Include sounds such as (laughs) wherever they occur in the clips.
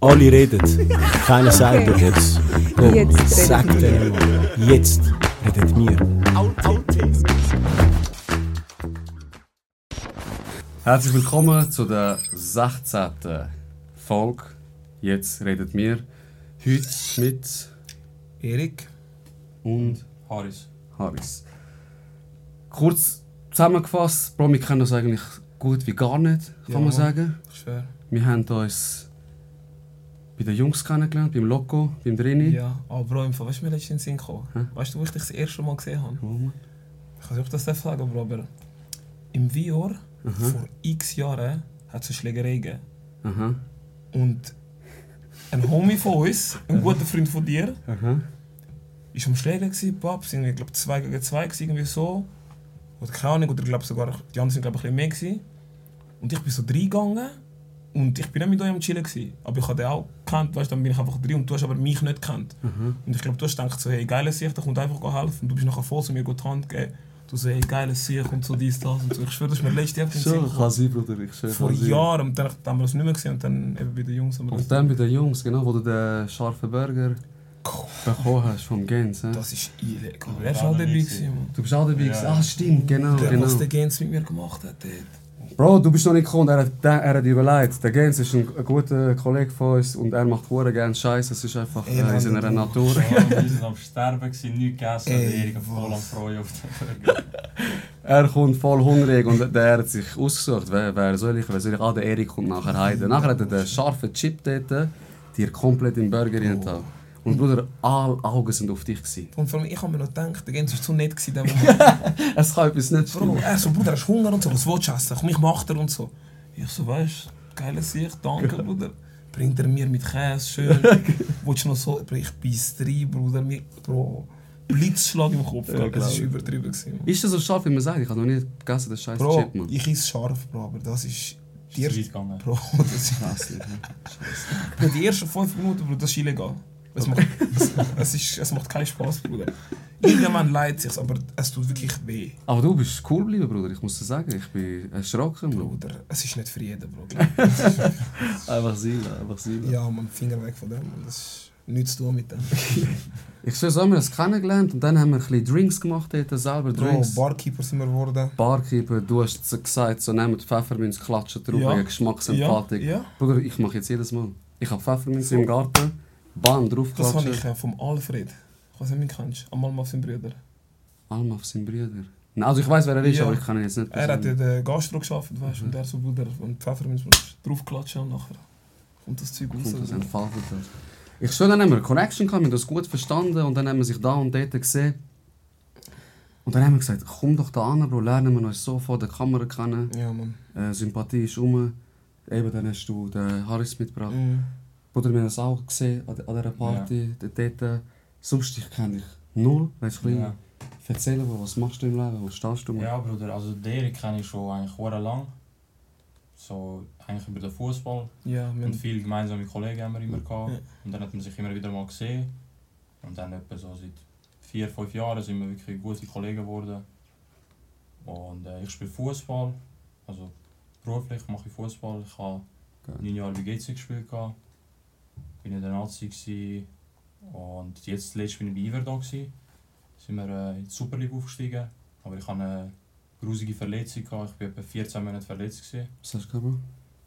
Alle reden. Keiner sagt doch jetzt. Komm, Jetzt redet sag wir. denen mal. Jetzt redet wir. Herzlich willkommen zu der 16. Folge. Jetzt redet wir heute mit Erik. und Haris. Haris. Kurz zusammengefasst, Bro, wir kennen uns eigentlich gut wie gar nicht, kann Ja, man sagen. Schwer. Wir haben uns bei den Jungs kennengelernt, beim Loco, beim Drini. Ja, aber Bro, im Fall, weißt du, mir letztens in den Sinn gekommen? Hä? Weißt du, wo ich dich das erste Mal gesehen habe? Oh, Mann. Ich weiß nicht, ob ich das darf sagen, Bro, aber im Vior vor x Jahren hat es eine Schlägerei gegeben. Aha, Und ein Homie von uns, ein guter Freund von dir, aha. ist am Schlägen gewesen, Pap, sind wir, glaube 2 gegen 2 gewesen, irgendwie so. Oder keine Ahnung, oder glaube sogar, die anderen sind glaube ich ein bisschen mehr gewesen. Und ich bin so reingegangen und ich bin nicht mit euch am Chillen gewesen. Aber ich habe den auch gekannt, weißt du, dann bin ich einfach drin und du hast aber mich nicht gekannt. Und ich glaube, du hast gedacht so, hey, geiles Sicht, der kommt einfach helfen. Und du bist nachher voll zu mir gut die Hand gegeben. Du so, hey, geiles Sicht und so dies, das und so. Ich schwöre, das ist mir letztes Jahr auf den Sinn gekommen. sein, Bruder, ich schwöre. Vor kann. Jahren, und dann haben wir das nicht mehr gesehen und dann eben bei den Jungs. haben wir das- Und dann bei den Jungs, genau, wo du den scharfen Burger bekommen hast vom Gens. hä? Das ist illegal. Wer Ja, war auch dabei? Du bist auch dabei. Ja. Ah, stimmt, genau, Der, genau. was der Gens mit mir gemacht hat dort. Bro, du bist noch nicht gekommen, er hat, der- er hat überlegt. Der Gens ist ein, ein guter Kollege von uns und er macht hure gerne Scheiß. Es ist einfach äh, in Mann, seiner Natur. Wir sind am Sterben, nichts gegessen. Der Erik voll am? Freuen auf den Burger. (laughs) Er kommt voll hungrig und der hat sich ausgesucht, wer, wer soll ich, wer soll ich? Ah, der Erik kommt nachher heim. Nachher hat er den scharfen Chip dort, dir komplett im Burger rein oh. Und Bruder, alle Augen sind auf dich. Gewesen. Und vor allem, ich habe mir noch gedacht, der Gens war zu nett. Gewesen. (laughs) Es kann etwas nicht Bro, er so, Bruder, hast du Hunger und so, was willst du essen? Komm, ich mach dir und so. Ich so, weißt du, geiles Sicht, danke, Bruder. Bringt er mir mit Käse, schön. (laughs) Willst du noch so, ich beiß rein, Bruder, mir, Bro. Blitzschlag im Kopf, Ja, das glaub war ich. übertrieben. Gewesen. Ist das so scharf, wie man sagt? Ich habe noch nie gegessen, das scheiß Chip, Mann. ich esse scharf, Bro, aber das ist... Die Ist erste, weit gegangen. Bro, (laughs) das ist... Bro, die ersten 5 Minuten, Bro, das ist illegal. Es macht, es, (laughs) es, ist, es macht keinen Spaß, Bruder. Irgendwann leidet sich, aber es tut wirklich weh. Aber du bist cool geblieben, Bruder. Ich muss dir sagen, ich bin erschrocken. Bro. Bruder, es ist nicht für jeden, Bro. (laughs) Einfach sein, einfach sein. Ja, man, Finger weg von dem. Das ist nichts zu tun mit dem. (laughs) Ich schwöre, so haben wir das kennengelernt und dann haben wir ein bisschen Drinks gemacht dort, selber Bro, Drinks. Barkeeper sind wir geworden. Barkeeper, du hast so gesagt, so nehmt Pfefferminz, klatschen drauf, Ja. wegen Geschmacksempfindung. Ja, ja. Bruder, ich mache jetzt jedes Mal. Ich habe Pfefferminz im Garten, Bahn drauf Das habe ich äh, vom Alfred. Ich weiß nicht, ob du kennst. Einmal mal seinen Brüder. Alma auf seinen Brüder. Nein, Also ich weiß, wer er ist, Ja. aber ich kann ihn jetzt nicht Er hat persönlich. der Gastro geschafft, weißt du, und er so Bruder und Pfefferminz draufklatschen und nachher kommt das Zeug raus. Kommt das entfaltet. Ich schwöre, dann haben wir eine Connection gehabt, wir haben das gut verstanden und dann haben wir sich da und dort gesehen. Und dann haben wir gesagt, komm doch da an, Bro, lernen wir uns so vor der Kamera kennen. Ja, Mann. Äh, Sympathie ist rum. Eben, dann hast du den Harris mitgebracht. Mhm. Bruder, wir haben es auch gesehen an, an dieser Party, dort, dort. Sonst, ich kenne dich null. Weißt du, Ja. erzählen, Bro, was machst du im Leben, wo stehst du? ja, Bruder, also den Erik kenne ich schon eigentlich sehr lang. So, eigentlich über den Fußball. Ja, Und viele gemeinsame Kollegen haben wir immer gehabt. Ja. Und dann hat man sich immer wieder mal gesehen. Und dann etwa so seit vier, fünf Jahren sind wir wirklich gute Kollegen geworden. Und äh, ich spiele Fußball. Also beruflich mache ich Fußball. Ich habe neun Jahre bei GC gespielt. gehabt. Bin in der Nazi. Gewesen. Und jetzt letztes bin ich bei Iver da. Gewesen. Sind wir äh, in die Superliga aufgestiegen. Aber ich hatte eine grusige Verletzung. Gehabt. Ich war etwa 14 Monate verletzt. Gewesen. Was hast du gehabt?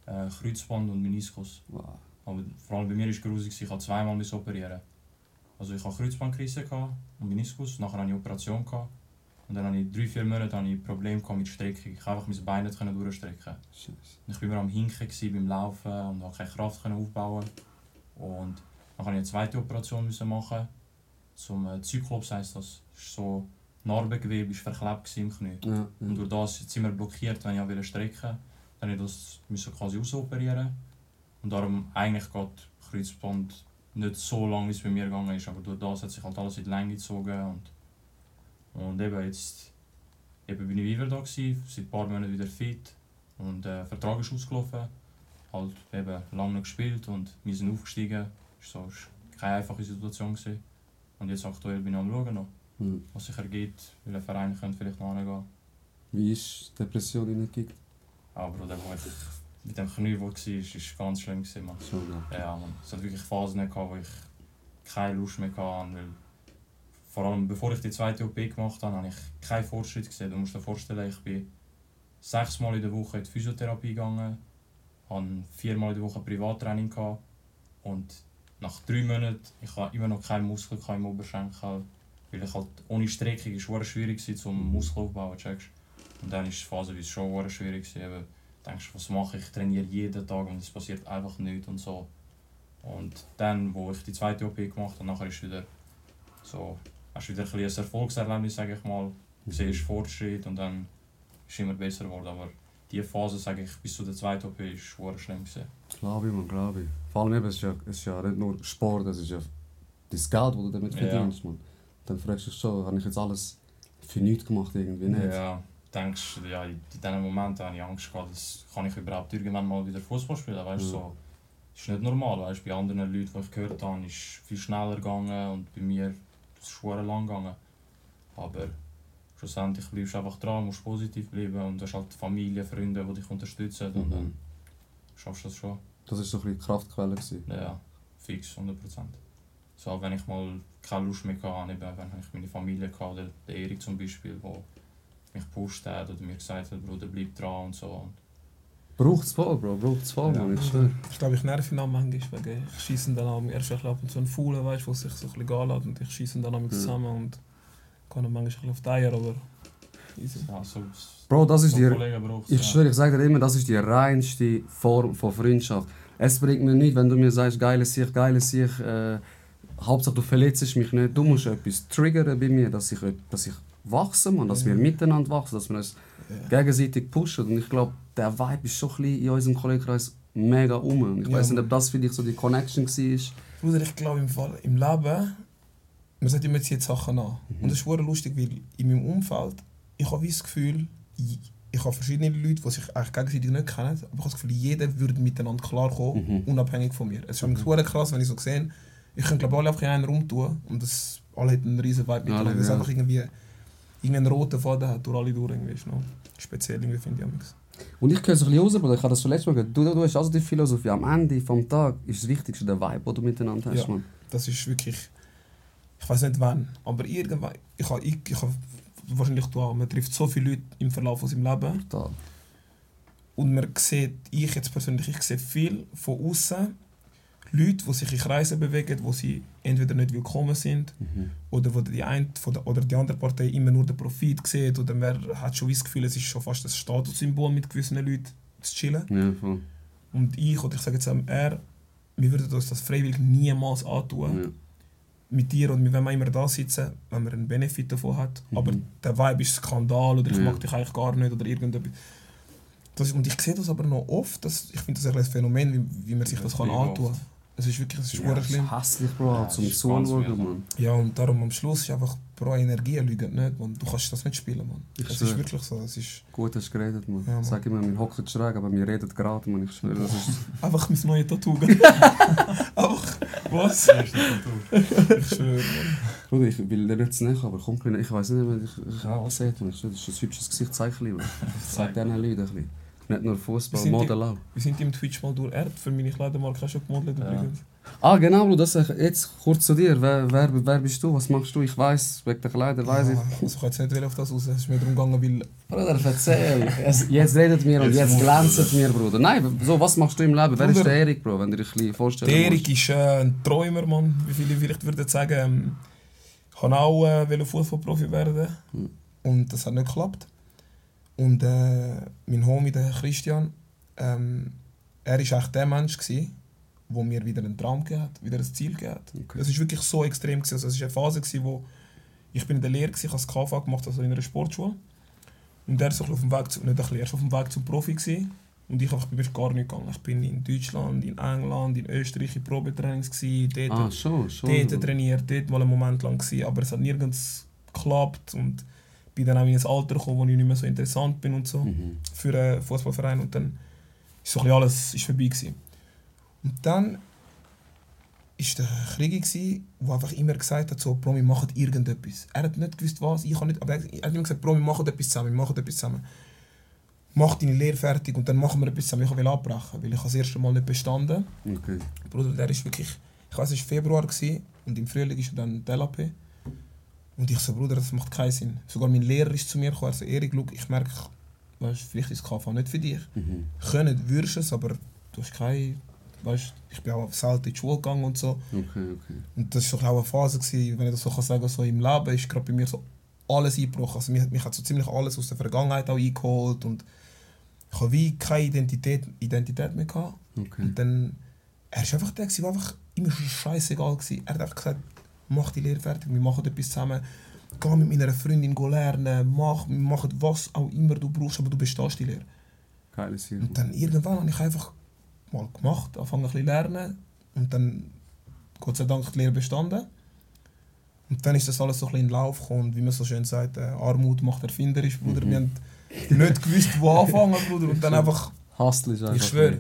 Äh, Kreuzband und Meniskus. Wow. Aber vor allem bei mir war es grusig, ich musste zweimal operieren. Also ich hatte Kreuzbandkrise und Meniskus, nachher hatte ich eine Operation. Gehabt. Und dann hatte ich drei, vier Monate hatte ich Probleme mit Streckung. Ich konnte einfach mein Bein nicht durchstrecken. Scheiße. Ich war immer am Hinken gewesen beim Laufen und konnte keine Kraft aufbauen. Und dann musste ich eine zweite Operation müssen machen. Zum äh, Zyklops heisst das. ist so Narbengewebe ist verklebt im Knie. Ja, Und durch das jetzt immer blockiert, wenn ich auch strecken. Dann musste ich das müssen quasi ausoperieren. Und darum eigentlich geht Kreuzband nicht so lange, wie es bei mir gegangen ist. Aber durch das hat sich halt alles in die Länge gezogen. Und, und eben jetzt eben bin ich wieder da gewesen, seit ein paar Monaten wieder fit. Und der Vertrag ist ausgelaufen. Halt eben lange gespielt und wir sind aufgestiegen. So ist keine einfache Situation gewesen. Und jetzt aktuell bin ich am schauen noch, Hm. was sich ergibt, weil ein Verein könnte vielleicht noch hingehen. Wie ist die Depression reingekickt? Aber Bruder, wo ich mit dem Knie, wo war, ist, ist ganz schlimm gewesen, man. Schon, ja. Ja, man. Es hat wirklich Phasen gehabt, wo ich keine Lust mehr hatte, weil vor allem bevor ich die zweite OP gemacht habe, habe ich keinen Fortschritt gesehen. Du musst dir vorstellen, ich bin sechsmal in der Woche in die Physiotherapie gegangen, habe viermal in der Woche Privattraining gehabt und nach drei Monaten, ich habe immer noch keinen Muskel im Oberschenkel, weil ich halt ohne Streckung ist es schwierig war, zum Muskel aufbauen, checkst. Und dann ist es phasenweise schon schwierig gewesen, eben, denkst, was mache ich? Ich trainiere jeden Tag und es passiert einfach nichts und so. Und dann, wo ich die zweite OP gemacht habe, nachher ist wieder so, hast wieder ein, ein Erfolgserlebnis, sage ich mal. Du siehst Fortschritt und dann ist es immer besser geworden. Aber diese Phase, sage ich, bis zu der zweiten OP ist verdammt schlimm gewesen. Glaube ich, man, glaube ich. Vor allem eben, es ist, ja, es ist ja nicht nur Sport, es ist ja das Geld, das du damit Ja. verdienst, man. Dann fragst du dich schon, habe ich jetzt alles für nichts gemacht irgendwie nicht? Ja, denkst, ja, in diesen Momenten habe ich Angst gehabt, dass kann ich überhaupt irgendwann mal wieder Fußball spielen. Weißt, Ja. so, ist nicht normal. Weißt, bei anderen Leuten, die ich gehört habe, ist es viel schneller gegangen und bei mir ist es schwer lang gegangen. Aber schlussendlich bleibst du einfach dran, musst positiv bleiben und du hast halt Familie, Freunde, die dich unterstützen und dann Mhm. schaffst du das schon. Das war so ein bisschen die Kraftquelle. Gewesen. Ja, fix, 100%. So, wenn ich mal keine Lust mehr hatte, eben, wenn ich meine Familie hatte, oder der Erik zum Beispiel, der mich gepusht hat oder mir gesagt hat, Bruder, bleib dran und so. Und Braucht es voll, Bro, braucht es voll, Ja. man, ich glaube, ich nerv ihn auch manchmal, wegen ich schieße dann am ersten ab und zu einen Faulen, weißt, wo sich so ein bisschen gehen lässt und ich schieße dann damit Ja. zusammen und kann manchmal auf die Eier, aber easy. ja, so, Bro, das ist so die, ich ja. schwöre, ich sage dir immer, das ist die reinste Form von Freundschaft. Es bringt mir nichts, wenn du mir sagst, geile Sicht, geile Sicht, äh, Hauptsache du verletzt mich nicht. Du musst etwas triggern bei mir, dass ich, dass ich wachse, man, dass wir miteinander wachsen, dass wir uns Ja. gegenseitig pushen. Und ich glaube, der Vibe ist schon ein in unserem Kollegenkreis mega um. Und ich Ja, weiß nicht, ob das vielleicht so die Connection war. Bruder, ich glaube im Fall, im Leben, man sagt immer, zieht Sachen an. Und das ist lustig, weil in meinem Umfeld, ich habe das Gefühl, ich, ich habe verschiedene Leute, die sich eigentlich gegenseitig nicht kennen, aber ich habe das Gefühl, jeder würde miteinander klarkommen, Mhm. unabhängig von mir. Es ist für mich super krass, wenn ich so sehe, ich könnte glaube alle einfach in einen rumtun und das, alle hätten einen riesen Vibe miteinander. Alle, Das ja. einfach irgendwie, irgendwie einen roten Faden hat durch alle durch. Irgendwie, ist noch speziell, irgendwie, finde ich. amigs. Und ich höre so ein bisschen raus, Bruder. ich habe das zuletzt mal gehört. Du, du, hast also die Philosophie, am Ende des Tages ist das Wichtigste der Vibe, den du miteinander hast. Ja. Man. Das ist wirklich. Ich weiß nicht wann, aber irgendwann. Ich habe, ich, ich habe wahrscheinlich du auch. Man trifft so viele Leute im Verlauf von seinem Leben. Total. Und man sieht, ich jetzt persönlich, ich sehe viel von außen Leute, die sich in Kreisen bewegen, wo sie entweder nicht willkommen sind Mhm. oder wo die eine oder die andere Partei immer nur den Profit sieht oder man hat schon das Gefühl, es ist schon fast ein Statussymbol mit gewissen Leuten zu chillen. Ja, voll. Und ich, oder ich sage jetzt auch er, wir würden uns das freiwillig niemals antun. Ja. Mit dir und wenn wir immer da sitzen, wenn man einen Benefit davon hat. Mhm. Aber der Vibe ist Skandal oder ich Ja. mag dich eigentlich gar nicht oder irgendetwas. Das, und ich sehe das aber noch oft, dass, ich finde das ein Phänomen, wie, wie man sich das Das kann antun oft. Es ist wirklich, es ist Ja, schlimm. ist hässlich, Bro, Ja, zum Zuschauen, ganz mühsam. man. Ja, und darum am Schluss ist einfach pro Energie lügen nicht, man. Du kannst das nicht spielen, man. Ich Es ist wirklich so, es ist Gut hast du geredet, man. Ja, Mann. Sag immer, wir hocken schräg, aber wir reden gerade, man. Ich schwöre, das ist... (laughs) einfach mein neues Tattoo. gell? (laughs) einfach, was? Ich schwöre, man. Bruder, ich will dir nicht näher, aber komm, ich weiß nicht, wenn ich, ich auch sehe, man. Ich schwöre, Das ist ein hübsches Gesichtszeichen, man. Sag (laughs) diesen Leuten ein bisschen. Nicht nur Fußball, Model auch. Wir sind im Twitch mal durch Erd, für meine Kleidermarke auch schon gemodelt Ja. übrigens. Ah, genau, Bro, das, jetzt kurz zu dir. Wer, wer, wer bist du? Was machst du? Ich weiß, wegen der Kleider weiß ich. Ah, Also ich kann jetzt nicht auf das raus, es ist mir darum gegangen, weil Bruder, erzähl. Jetzt redet mir und Jetzt glänzt mir, Bruder. Nein, so, was machst du im Leben? Wer ist Bruder. der Erik, Bro? Wenn du dich ein bisschen vorstellen Der Erik ist äh, ein Träumer, Mann. Wie viele vielleicht würden sagen, ähm, ich wollte auch äh, Fußballprofi werden. Mhm. Und das hat nicht geklappt. Und äh, mein Homie, der Christian, ähm, er war eigentlich der Mensch, gewesen, wo mir wieder einen Traum gegeben hat, wieder ein Ziel gegeben hat. Okay. Es war wirklich so extrem. Gewesen. Also, es war eine Phase, gewesen, wo ich bin in der Lehre war, ich habe das KV gemacht, also in einer Sportschule. Und er war so auf dem Weg, zu, nicht ein bisschen, er war auf dem Weg zum Profi. Gewesen. Und ich einfach, bin wirklich gar nicht gegangen. Ich bin in Deutschland, in England, in Österreich in Probetrainings, gewesen, dort, Ah, schon, schon. dort trainiert, dort mal einen Moment lang. Gewesen, aber es hat nirgends geklappt. Und bin dann auch in ein Alter gekommen, wo ich nicht mehr so interessant bin und so Mhm. für einen Fußballverein und dann ist so ein alles ist vorbei gewesen. Und dann ist der Krieg gsi, der einfach immer gesagt hat, so, Bro, wir machen irgendetwas. Er hat nicht gewusst was, ich habe nicht, aber er, hat immer gesagt, Bro, wir machen etwas zusammen, wir machen etwas zusammen. mach deine Lehre fertig und dann machen wir etwas zusammen. Ich will abbrechen, weil ich habe das erste Mal nicht bestanden. Okay. Bruder, der ist wirklich, ich weiß, es war Februar gewesen, und im Frühling ist dann die LAP. Und ich so, Bruder, das macht keinen Sinn. Sogar mein Lehrer ist zu mir gekommen, er so, Erik, schau, ich merke, weißt, vielleicht ist das KV nicht für dich. Mhm. Können würdest es, aber du hast keine, weißt, ich bin auch selten in die Schule gegangen und so. Okay, okay. Und das war so auch eine Phase, gewesen, wenn ich das so kann sagen so im Leben ist gerade bei mir so alles eingebrochen. Also mich, mich hat so ziemlich alles aus der Vergangenheit auch eingeholt und ich habe wie keine Identität, Identität mehr gehabt. okay. Und dann, er war einfach der, der einfach immer schon scheißegal war. Er hat einfach gesagt, mach die Lehre fertig, wir machen etwas zusammen. Geh mit meiner Freundin go lernen, mach, wir machen was auch immer du brauchst, aber du bestehst die Lehre. Geile Sache. Und dann irgendwann habe ich einfach mal gemacht, angefangen ein bisschen lernen und dann Gott sei Dank die Lehre bestanden. Und dann ist das alles so ein bisschen in den Lauf gekommen und wie man so schön sagt, äh, Armut macht erfinderisch, Bruder. Mhm. Wir haben nicht gewusst, wo anfangen, Bruder. Und dann einfach, Hustle ist einfach... ich schwöre,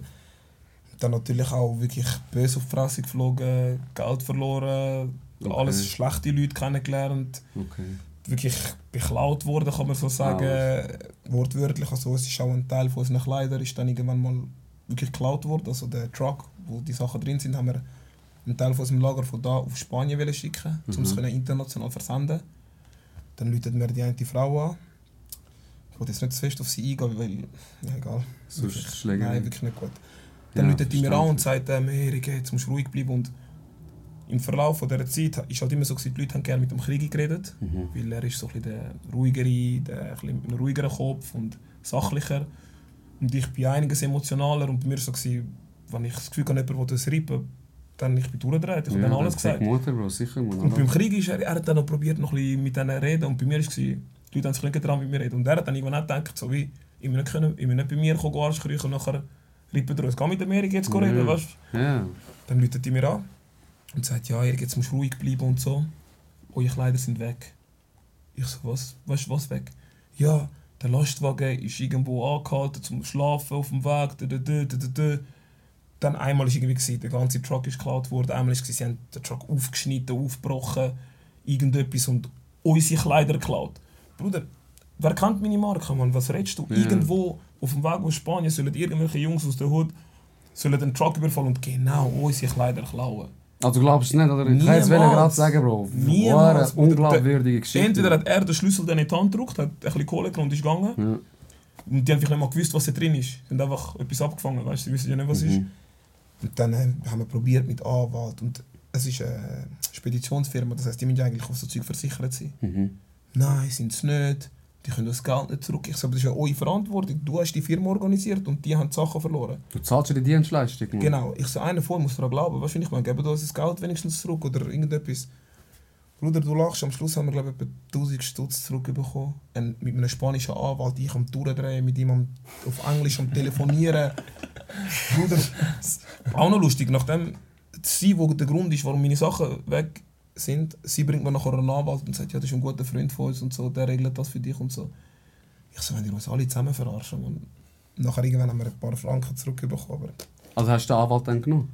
dann natürlich auch wirklich böse auf die Fresse geflogen, Geld verloren, Okay. alles schlechte Leute kennengelernt Okay. wirklich beklaut worden, kann man so sagen. Wortwörtlich. Also es ist auch ein Teil von unseren Kleidern ist dann irgendwann mal wirklich geklaut worden. Also der Truck, wo die Sachen drin sind, haben wir einen Teil von unserem Lager von da auf Spanien wollen schicken, um es Mhm. international versenden. Dann läutet mir die eine Frau an. Ich wollte jetzt nicht zu fest auf sie eingehen, weil, ja egal. Sonst Wirklich-. Nein, wirklich nicht gut. Dann Ja, läutet die mir an und sagt, ähm, hey, Erik, jetzt musst du ruhig bleiben. Und im Verlauf von dieser Zeit ist halt immer so, gewesen, die Leute haben gerne mit dem Krieg geredet. Mhm. Weil er ist so ein bisschen der ruhigere, der ein mit einem ruhigeren Kopf und sachlicher. Und ich bin einiges emotionaler und bei mir war so, gewesen, wenn ich das Gefühl habe, jemand will das rippen, dann ich bin durchgedreht. Ich habe Ja, dann alles gesagt. Mutter, Bro, sicher, Mann. Und beim Krieg ist er, er hat dann noch probiert, noch ein bisschen mit denen zu reden und bei mir war es, die Leute haben sich nicht getraut mit mir reden. Und er hat dann irgendwann auch gedacht, so wie, ich will nicht, können, ich will nicht bei mir kommen, Arsch kriechen und nachher rippen uns. Geh mit Amerika jetzt Ja. reden, weißt du? Ja. Dann läutet die mir an und sagt, ja, Erik, jetzt musst du ruhig bleiben und so. Eure Kleider sind weg. Ich so, was? Weißt du, was weg? Ja, der Lastwagen ist irgendwo angehalten zum Schlafen auf dem Weg. Da, da, da, da, da, da. Dann einmal ist irgendwie gewesen, der ganze Truck ist geklaut worden. Einmal ist gewesen, sie haben den Truck aufgeschnitten, aufgebrochen, irgendetwas und unsere Kleider geklaut. Bruder, wer kennt meine Marke, Mann? Was redest du? Ja. Irgendwo auf dem Weg aus Spanien sollen irgendwelche Jungs aus der Hut sollen den Truck überfallen und genau unsere Kleider klauen. Also glaubst du es nicht, oder? Ich kann jetzt gerade sagen, Bro. Niemals, Eine unglaubwürdige Geschichte. Entweder hat er den Schlüssel dann in die Hand gedrückt, hat ein bisschen Kohle genommen und ist gegangen. Ja. Und die haben einfach nicht mal gewusst, was da drin ist. Sie haben einfach etwas abgefangen, weißt du, sie wissen ja nicht, was es ist. Mhm. Und dann haben wir probiert mit Anwalt und es ist eine Speditionsfirma, das heißt, die müssen eigentlich auf so Zeug versichert sein. Mhm. Nein, sind es nicht. Die können das Geld nicht zurück. Ich sage, das ist ja eure Verantwortung. Du hast die Firma organisiert und die haben die Sachen verloren. Du zahlst ja die Dienstleistung, Mann. Genau. Ich so, einer von muss daran glauben. Weißt du, ich meine, geben uns das Geld wenigstens zurück oder irgendetwas. Bruder, du lachst. Am Schluss haben wir, glaube ich, etwa 1000 Stutz zurückbekommen. Und mit einem spanischen Anwalt, ich am Durchdrehen, mit ihm am, auf Englisch am Telefonieren. (laughs) Bruder, auch noch lustig. Nachdem sie, wo der Grund ist, warum meine Sachen weg sind, sie bringt mir nachher einen Anwalt und sagt, ja, das ist ein guter Freund von uns und so, der regelt das für dich und so. Ich so, wenn ihr uns alle zusammen verarschen, man. Nachher irgendwann haben wir ein paar Franken zurückbekommen. Also hast du den Anwalt dann genommen?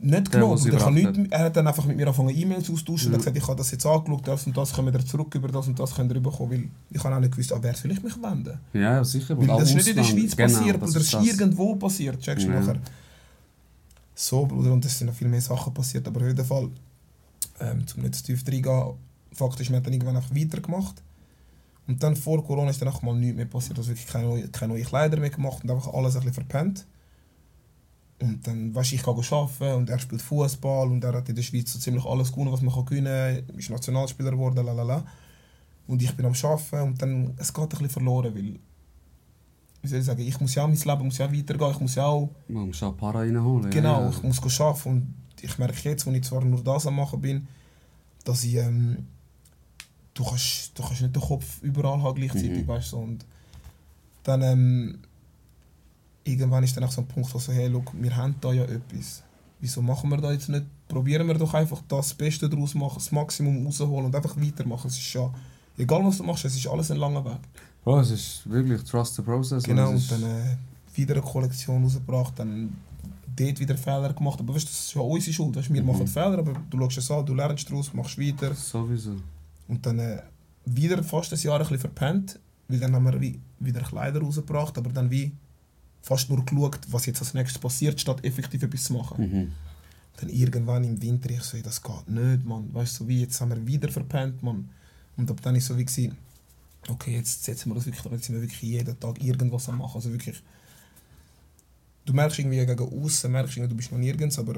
nicht Der, genommen. Der nicht, er hat dann einfach mit mir angefangen E-Mails austauschen und Mhm. hat gesagt, ich habe das jetzt angeschaut, das und das können wir zurück über das und das können wir bekommen, weil ich habe auch nicht gewusst, an wer soll ich mich wenden. Ja, ja, sicher. Weil das ist nicht in der. Schweiz Genau, passiert, das ist das. irgendwo passiert, checkst du Ja. nachher. So, Bruder, und es sind noch viel mehr Sachen passiert, aber auf jeden Fall, ähm, zum nicht zu tief reingehen, Fakt ist, wir haben dann irgendwann einfach weitergemacht. Und dann vor Corona ist dann auch mal nichts mehr passiert, also wirklich keine, neue- keine neuen Kleider mehr gemacht und einfach alles ein bisschen verpennt. Und dann, weißt ich kann arbeiten und er spielt Fußball und er hat in der Schweiz so ziemlich alles gewonnen, was man kann gewinnen kann, ist Nationalspieler geworden, lalala. Und ich bin am Arbeiten und dann, es geht ein bisschen verloren, weil, wie soll ich sagen, ich muss ja auch mein Leben muss ja weitergehen, ich muss ja auch, Man muss auch Para reinholen. genau, ja, ich muss arbeiten und ich merke jetzt, wo ich zwar nur das am machen bin, dass ich, ähm, du kannst, du kannst nicht den Kopf überall haben gleichzeitig, Mhm. weißt du, so. und dann, ähm, irgendwann ist dann auch so ein Punkt, wo so, hey, look, wir haben da ja etwas. Wieso machen wir da jetzt nicht? Probieren wir doch einfach das Beste daraus machen, das Maximum rausholen und einfach weitermachen. Es ist ja, egal was du machst, es ist alles ein langer Weg. Bro, es ist wirklich Trust the Process. Genau, und dann äh, wieder eine Kollektion rausgebracht, dann dort wieder Fehler gemacht. Aber weißt, das ist ja unsere Schuld. Weißt, wir Mhm. machen Fehler, aber du schaust es an, du lernst daraus, machst weiter. Sowieso. Und dann äh, wieder fast ein Jahr ein bisschen verpennt. Weil dann haben wir wie, wieder Kleider rausgebracht, aber dann wie fast nur geschaut, was jetzt als nächstes passiert, statt effektiv etwas zu machen. Mhm. Dann irgendwann im Winter, ich so, ey, das geht nicht, Mann. Weißt du, so wie jetzt haben wir wieder verpennt, Mann. Und ab dann ist so wie gewesen, okay, jetzt setzen wir das wirklich, jetzt sind wir wirklich jeden Tag irgendwas am machen. Also wirklich, du merkst irgendwie gegen außen, merkst irgendwie, du bist noch nirgends, aber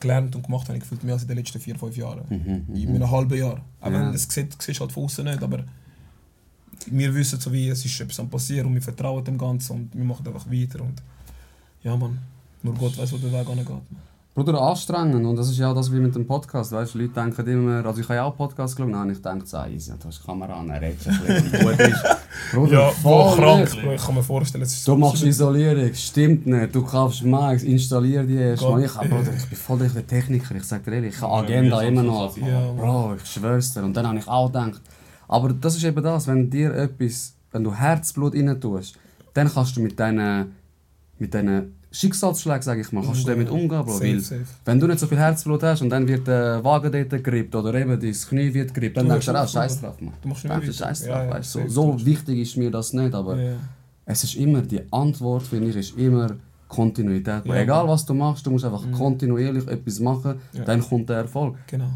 gelernt und gemacht habe ich gefühlt mehr als in den letzten vier, fünf Jahren. Mhm. In einem halben Jahr. Auch Ja. wenn es sieht, siehst halt von außen nicht, aber wir wissen so wie, es ist etwas am passieren und wir vertrauen dem Ganzen und wir machen einfach weiter und ja man, nur Gott weiß, wo der Weg angeht. Man. Bruder, anstrengend. Und das ist ja das wie mit dem Podcast. Weißt, Leute denken immer, also ich habe ja auch Podcast geschaut, nein, ich denke, du hast die Kamera an, er redet ein bisschen und gut ist. Bruder, Ja, voll krank, ich kann mir vorstellen, es ist Du machst Isolierung, stimmt nicht. Du kaufst Max, installier die erst Gott. Ich, hab. Bruder, ich bin voll der Techniker, ich sag dir ehrlich, ich habe Agenda immer noch. Ja. Bro, ich schwör's dir. Und dann habe ich auch gedacht, aber das ist eben das, wenn dir etwas, wenn du Herzblut rein tust, dann kannst du mit deinen mit diesen Schicksalsschlägen, sag ich mal, kannst du damit umgehen, Bro. Safe, safe. wenn du nicht so viel Herzblut hast und dann wird der Wagen dort gegrippt oder eben dein Knie wird gegrippt, dann Du denkst du, hast ah, auch scheiß drauf, man. Du machst nicht scheiß drauf, Ja, ja, weißt So, so wichtig ist mir das nicht, aber Ja, es ist immer, die Antwort, finde ich, ist immer Kontinuität. Ja. Egal was du machst, du musst einfach kontinuierlich etwas machen, dann kommt der Erfolg. Genau.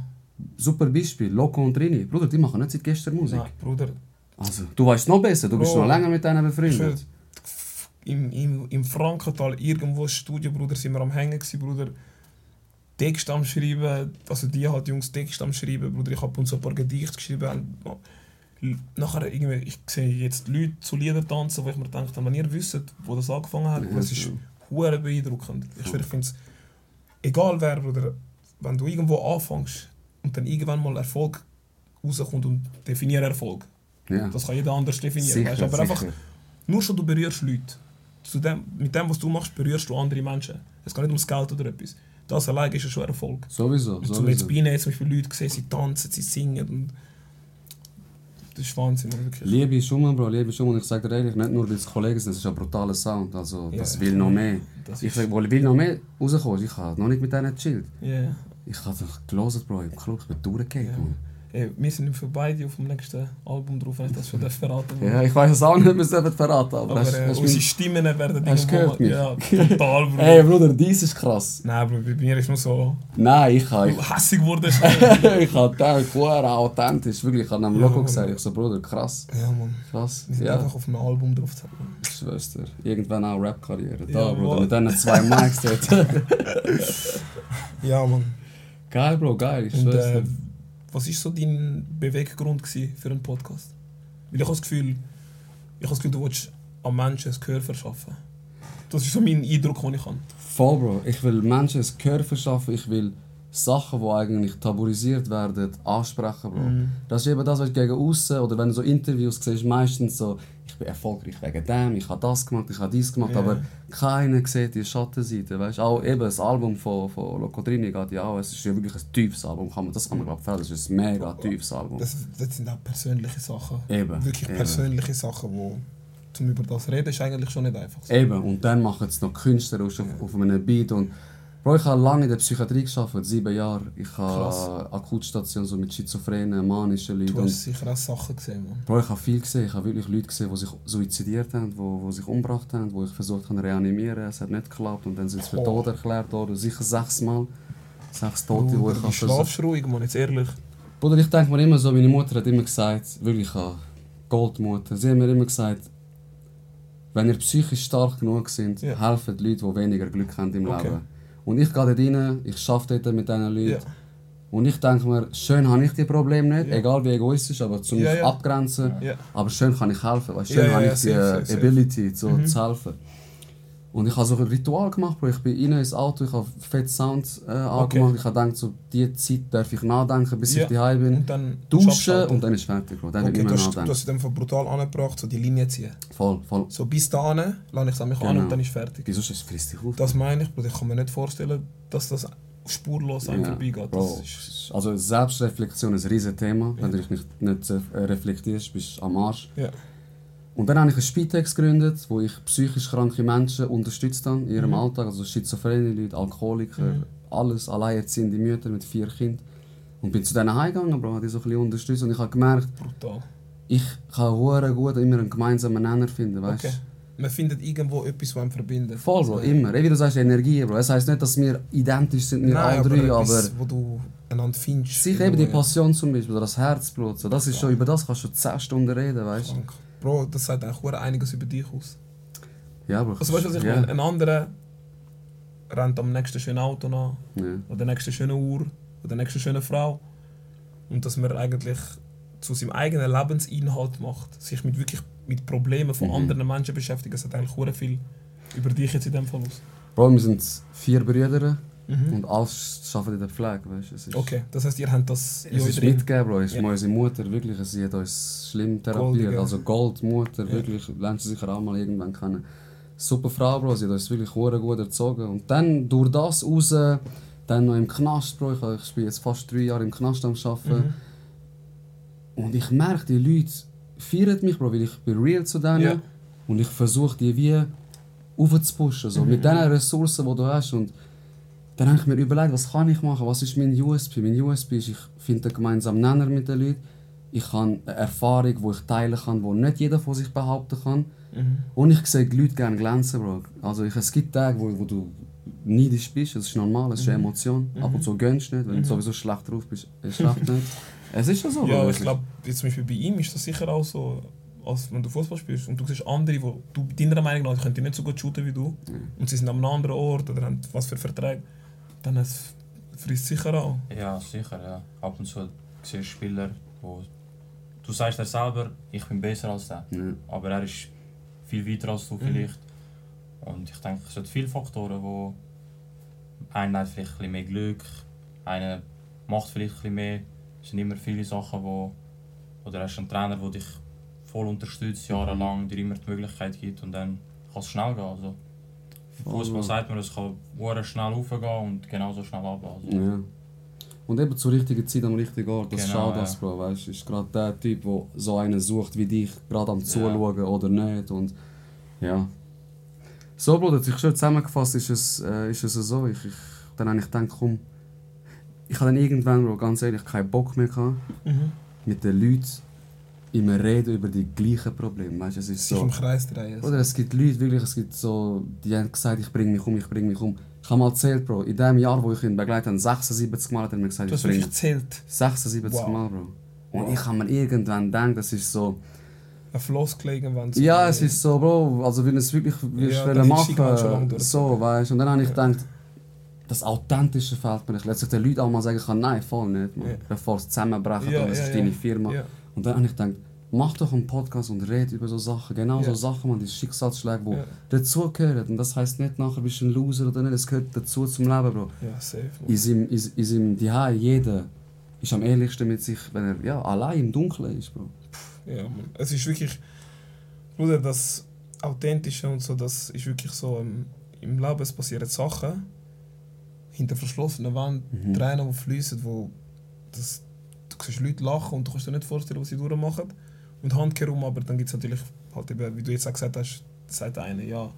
Super Beispiel, Loco und Rini. Bruder, die machen nicht seit gestern Musik. Nein, Bruder, Also, du weißt noch besser, du bist noch länger mit denen befreundet. Im, im, im Frankenthal irgendwo im Studio, Bruder, sind wir am Hängen gewesen, Bruder. Text am Schreiben, also die hat Jungs Text am Schreiben, Bruder. Ich habe uns ein paar Gedichte geschrieben. Nachher irgendwie, ich sehe jetzt Leute zu Liedern tanzen, wo ich mir denke, wenn ihr wisst, wo das angefangen hat, Ja, das ist hure beeindruckend. Ich, finde es, egal wer, Bruder, wenn du irgendwo anfängst und dann irgendwann mal Erfolg rauskommt und definiere Erfolg. Ja. Das kann jeder anders definieren. Sicher, weißt, aber einfach sicher. nur schon du berührst Leute. Zu dem, mit dem, was du machst, berührst du andere Menschen. Es geht nicht ums Geld oder etwas. Das allein ist ja schon Erfolg. Sowieso, Und zum jetzt sowieso. bei ihnen zum Beispiel Leute gesehen, sie tanzen, sie singen. Und das ist Wahnsinn, wirklich. Liebe ist um, Bro, Liebe um. Und ich sage dir ehrlich, nicht nur weil es Kollegen sind, es ist ein brutaler Sound. Also, das Ja. will noch mehr. Das Ich wo will noch mehr rauskommen. Ich habe noch nicht mit denen gechillt. yeah. Ich habe doch gelesen, Bro, im Club, ich bin durchgegangen. Ja. Wir sind für beide auf dem nächsten Album drauf, wenn ich das schon verraten Ja, ich weiß es auch nicht, wir sollten verraten, aber, Aber hast, äh, unsere. Stimmen werden du gehört mich? Ja, total, (laughs) Bro. Ey, Bruder, dies ist krass. Nein, Bro, bei mir ist nur so Nein, ich habe... hässig geworden. Ich habe gedacht, hure (laughs) authentisch, wirklich. Ich habe am Ja, Mann. gesagt, ich so, Bruder, krass, ja, Mann. krass. Wir sind Ja, einfach auf einem Album drauf. ich schwör's dir. Irgendwann auch Rap-Karriere. Da, Ja, Bruder, mit diesen zwei Mics (laughs) dort. Ja, Mann. geil, Bro, geil, ich Und schwör's dir. Was war so dein Beweggrund für einen Podcast? Weil ich habe das Gefühl, ich habe das Gefühl, du willst am Menschen ein Gehör verschaffen. Das ist so mein Eindruck, den ich habe. Voll, Bro. Ich will Menschen ein Gehör verschaffen, ich will Sachen, die eigentlich tabuisiert werden, ansprechen, Bro. Mhm. Das ist eben das, was ich gegen außen oder wenn du so Interviews siehst, meistens so, ich bin erfolgreich wegen dem, ich habe das gemacht, ich habe dies gemacht, Ja. aber keiner sieht die Schattenseite, weißt Auch eben das Album von, von Locodrini geht ja auch, es ist ja wirklich ein tiefes Album, kann man, das kann man glaube ich das ist ein mega tiefes Album. Das, das sind auch persönliche Sachen. Eben, Wirklich eben. persönliche Sachen, wo zum über das reden ist eigentlich schon nicht einfach. so. Eben, und dann machen es noch Künstler auf, auf einem Beat und Bro, ich habe lange in der Psychiatrie gearbeitet, sieben Jahre. Ich habe Akutstation so mit schizophrenen, manischen Leuten. Du hast sicher auch Sachen gesehen, Mann. Bro, ich habe viel gesehen. Ich habe wirklich Leute gesehen, die sich suizidiert haben, die, die sich umgebracht haben, die ich versucht habe zu reanimieren. Es hat nicht geklappt und dann sind sie für Oh. tot erklärt worden. Sicher sechsmal. Sechs Tote, die Bruder, ich habe versucht. schlafst ruhig, Mann, jetzt ehrlich. Bruder, ich denke mir immer so, meine Mutter hat immer gesagt, wirklich eine Goldmutter, sie hat mir immer gesagt, wenn ihr psychisch stark genug sind, Ja. helfen die Leute, die weniger Glück haben im Okay. Leben. Und ich gehe dort rein, ich arbeite dort mit diesen Leuten. Ja. Und ich denke mir, schön habe ich die Probleme nicht, Ja. egal wie egoistisch, aber zum Ja, abgrenzen. Aber schön kann ich helfen, Ja, schön habe ich die safe, safe, safe. Ability so, Mhm. zu helfen. Und ich habe so ein Ritual gemacht, Bro. ich bin rein ins Auto, ich habe fett Sounds äh, angemacht. Ich habe gedacht, so, diese Zeit darf ich nachdenken, bis Ja. ich daheim bin. Und dann Duschen abschalten. und dann ist fertig, Bro. Dann Okay, okay, du hast, du nachdenken. hast in dem Fall brutal angebracht, so die Linie ziehen. Voll, voll. So bis dahin, lasse ich es an mich an Genau. und dann ist fertig. Wieso es frisst dich auf? Das meine ich, Bruder. Ich kann mir nicht vorstellen, dass das spurlos einem Ja, vorbeigeht. Bro, ist, also Selbstreflexion ist ein riesiges Thema. Wenn du dich nicht, nicht äh, reflektierst, bist du am Arsch. ja. Und dann habe ich ein Spitex gegründet, wo ich psychisch kranke Menschen unterstützt habe in ihrem Mhm. Alltag. Also schizophrene Leute, Alkoholiker, Mhm. alles, alleinerziehende Mütter mit vier Kindern. Und bin zu denen heimgegangen, Bro, habe die so ein bisschen unterstützt. Und ich habe gemerkt, brutal. ich kann hure gut immer einen gemeinsamen Nenner finden, weißt? Okay. Man findet irgendwo etwas, was einen verbindet. Voll, Bro, immer. Wie du sagst, Energie, Bro. Es heisst nicht, dass wir identisch sind, wir Nein, alle drei, aber, aber etwas, wo du einander findest. sicher eben die. Passion zum Beispiel, oder das Herzblut, so, das ist schon, über das kannst du 10 Stunden reden, weißt du? Bro, das sagt eigentlich einiges über dich aus. Ja, Bro. Also weißt du, was ich ja. meine? Ein anderer rennt am nächsten schönen Auto nach, Ja. oder der nächsten schönen Uhr, oder der nächsten schönen Frau. Und dass man eigentlich zu seinem eigenen Lebensinhalt macht, sich mit wirklich mit Problemen von Mhm. anderen Menschen beschäftigt, das hat eigentlich hure viel über dich jetzt in dem Fall aus. Bro, wir sind vier Brüder Mhm. und alle arbeiten in der Pflege, weißt du? Es ist- Okay, das heißt, ihr habt das in Es euch ist drin. mitgegeben, Bro. Es ist Ja. unsere Mutter, wirklich. Sie hat uns schlimm therapiert. Goldige. Also Goldmutter, Ja. wirklich. Lernst du sicher auch mal irgendwann kennen. Super Frau, Bro. Sie hat uns wirklich hure gut erzogen. Und dann durch das raus, dann noch im Knast, Bro. Ich, ich spiele jetzt fast drei Jahre im Knast am Arbeiten. Mhm. Und ich merke, die Leute feiern mich, Bro, weil ich bin real zu denen. Ja. Und ich versuche die wie aufzupushen, so, Mhm. mit den Ressourcen, die du hast. Und dann habe ich mir überlegt, was kann ich machen, was ist mein USP? Mein USP ist, ich finde einen gemeinsamen Nenner mit den Leuten. Ich habe eine Erfahrung, die ich teilen kann, die nicht jeder von sich behaupten kann. Mhm. Und ich sehe die Leute gerne glänzen, Bro. Also ich, es gibt Tage, wo, wo du neidisch bist, das ist normal, das ist eine Emotion. Ab und zu gönnst du nicht, wenn du sowieso schlecht drauf bist, ist schlecht nicht. Es ist ja so, Ja, ich glaube, zum Beispiel bei ihm ist das sicher auch so, als wenn du Fußball spielst und du siehst andere, die du deiner Meinung nach die können nicht so gut shooten wie du und sie sind an einem anderen Ort oder haben was für Verträge, dann es frisst sicher auch. Ja, sicher, ja. Ab und zu siehst du Spieler, wo du sagst dir selber, ich bin besser als der. Ja. Aber er ist viel weiter als du vielleicht. Und ich denke, es sind viele Faktoren, wo einer hat vielleicht ein mehr Glück, einer macht vielleicht ein bisschen mehr. Es sind immer viele Sachen, wo oder hast einen Trainer, der dich voll unterstützt, jahrelang, dir immer die Möglichkeit gibt und dann kann es schnell gehen. Also, Fußball ja. sagt man, es kann schnell raufgehen und genauso schnell. Also, Ja. Und eben zur richtigen Zeit am richtigen Ort, das Genau, schaut ja. das, Bro. Weißt du, ist gerade der Typ, der so einen sucht wie dich, gerade am Zuschauen oder nicht. Und ja. So, Bruder, ich schon zusammengefasst ist es, äh, ist es so. Ich, ich, dann habe ich gedacht, komm, ich habe dann irgendwann, Bro, ganz ehrlich, keinen Bock mehr gehabt, Mhm. mit den Leuten immer reden über die gleichen Probleme. Weißt es ist so. im Kreis drehen. Oder es gibt Leute, wirklich, es gibt so, die haben gesagt, ich bringe mich um, ich bringe mich um. Ich habe mal erzählt, Bro, in dem Jahr, wo ich ihn begleitet habe, 76 Mal hat er mir gesagt, Du ich hast bringe wirklich gezählt. 76 Wow. Mal, Bro. Und Wow. ich habe mir irgendwann gedacht, das ist so, Ein Floskel irgendwann. so- ja, es ist so, Bro, also wenn es wirklich willst Ja, lange machen, so, weißt. Und dann habe ich gedacht, das Authentische fehlt mir nicht. Letztlich den Leuten auch mal sagen kann, nein, voll nicht, man. Bevor es zusammenbrechen Ja, es ja, ist deine Firma. Und dann habe ich gedacht, mach doch einen Podcast und red über so Sachen. Genau so Ja. Sachen, man, die Schicksalsschläge, die Ja. dazugehören. Und das heisst nicht, nachher bist du ein Loser oder nicht, es gehört dazu zum Leben, Bro. Ja, safe. man. In seinem Zuhause, jeder ist am ehrlichsten mit sich, wenn er ja, allein im Dunkeln ist, Bro. Ja, Mann. Es ist wirklich, Bruder, das Authentische und so, das ist wirklich so, ähm, im Leben es passieren Sachen, hinter verschlossenen Wänden, Mhm. Tränen, die fließen, wo das, du siehst Leute lachen und du kannst dir nicht vorstellen, was sie durchmachen. Und handkehrum, aber dann gibt es natürlich, halt eben, wie du jetzt auch gesagt hast, sagt einer, ja,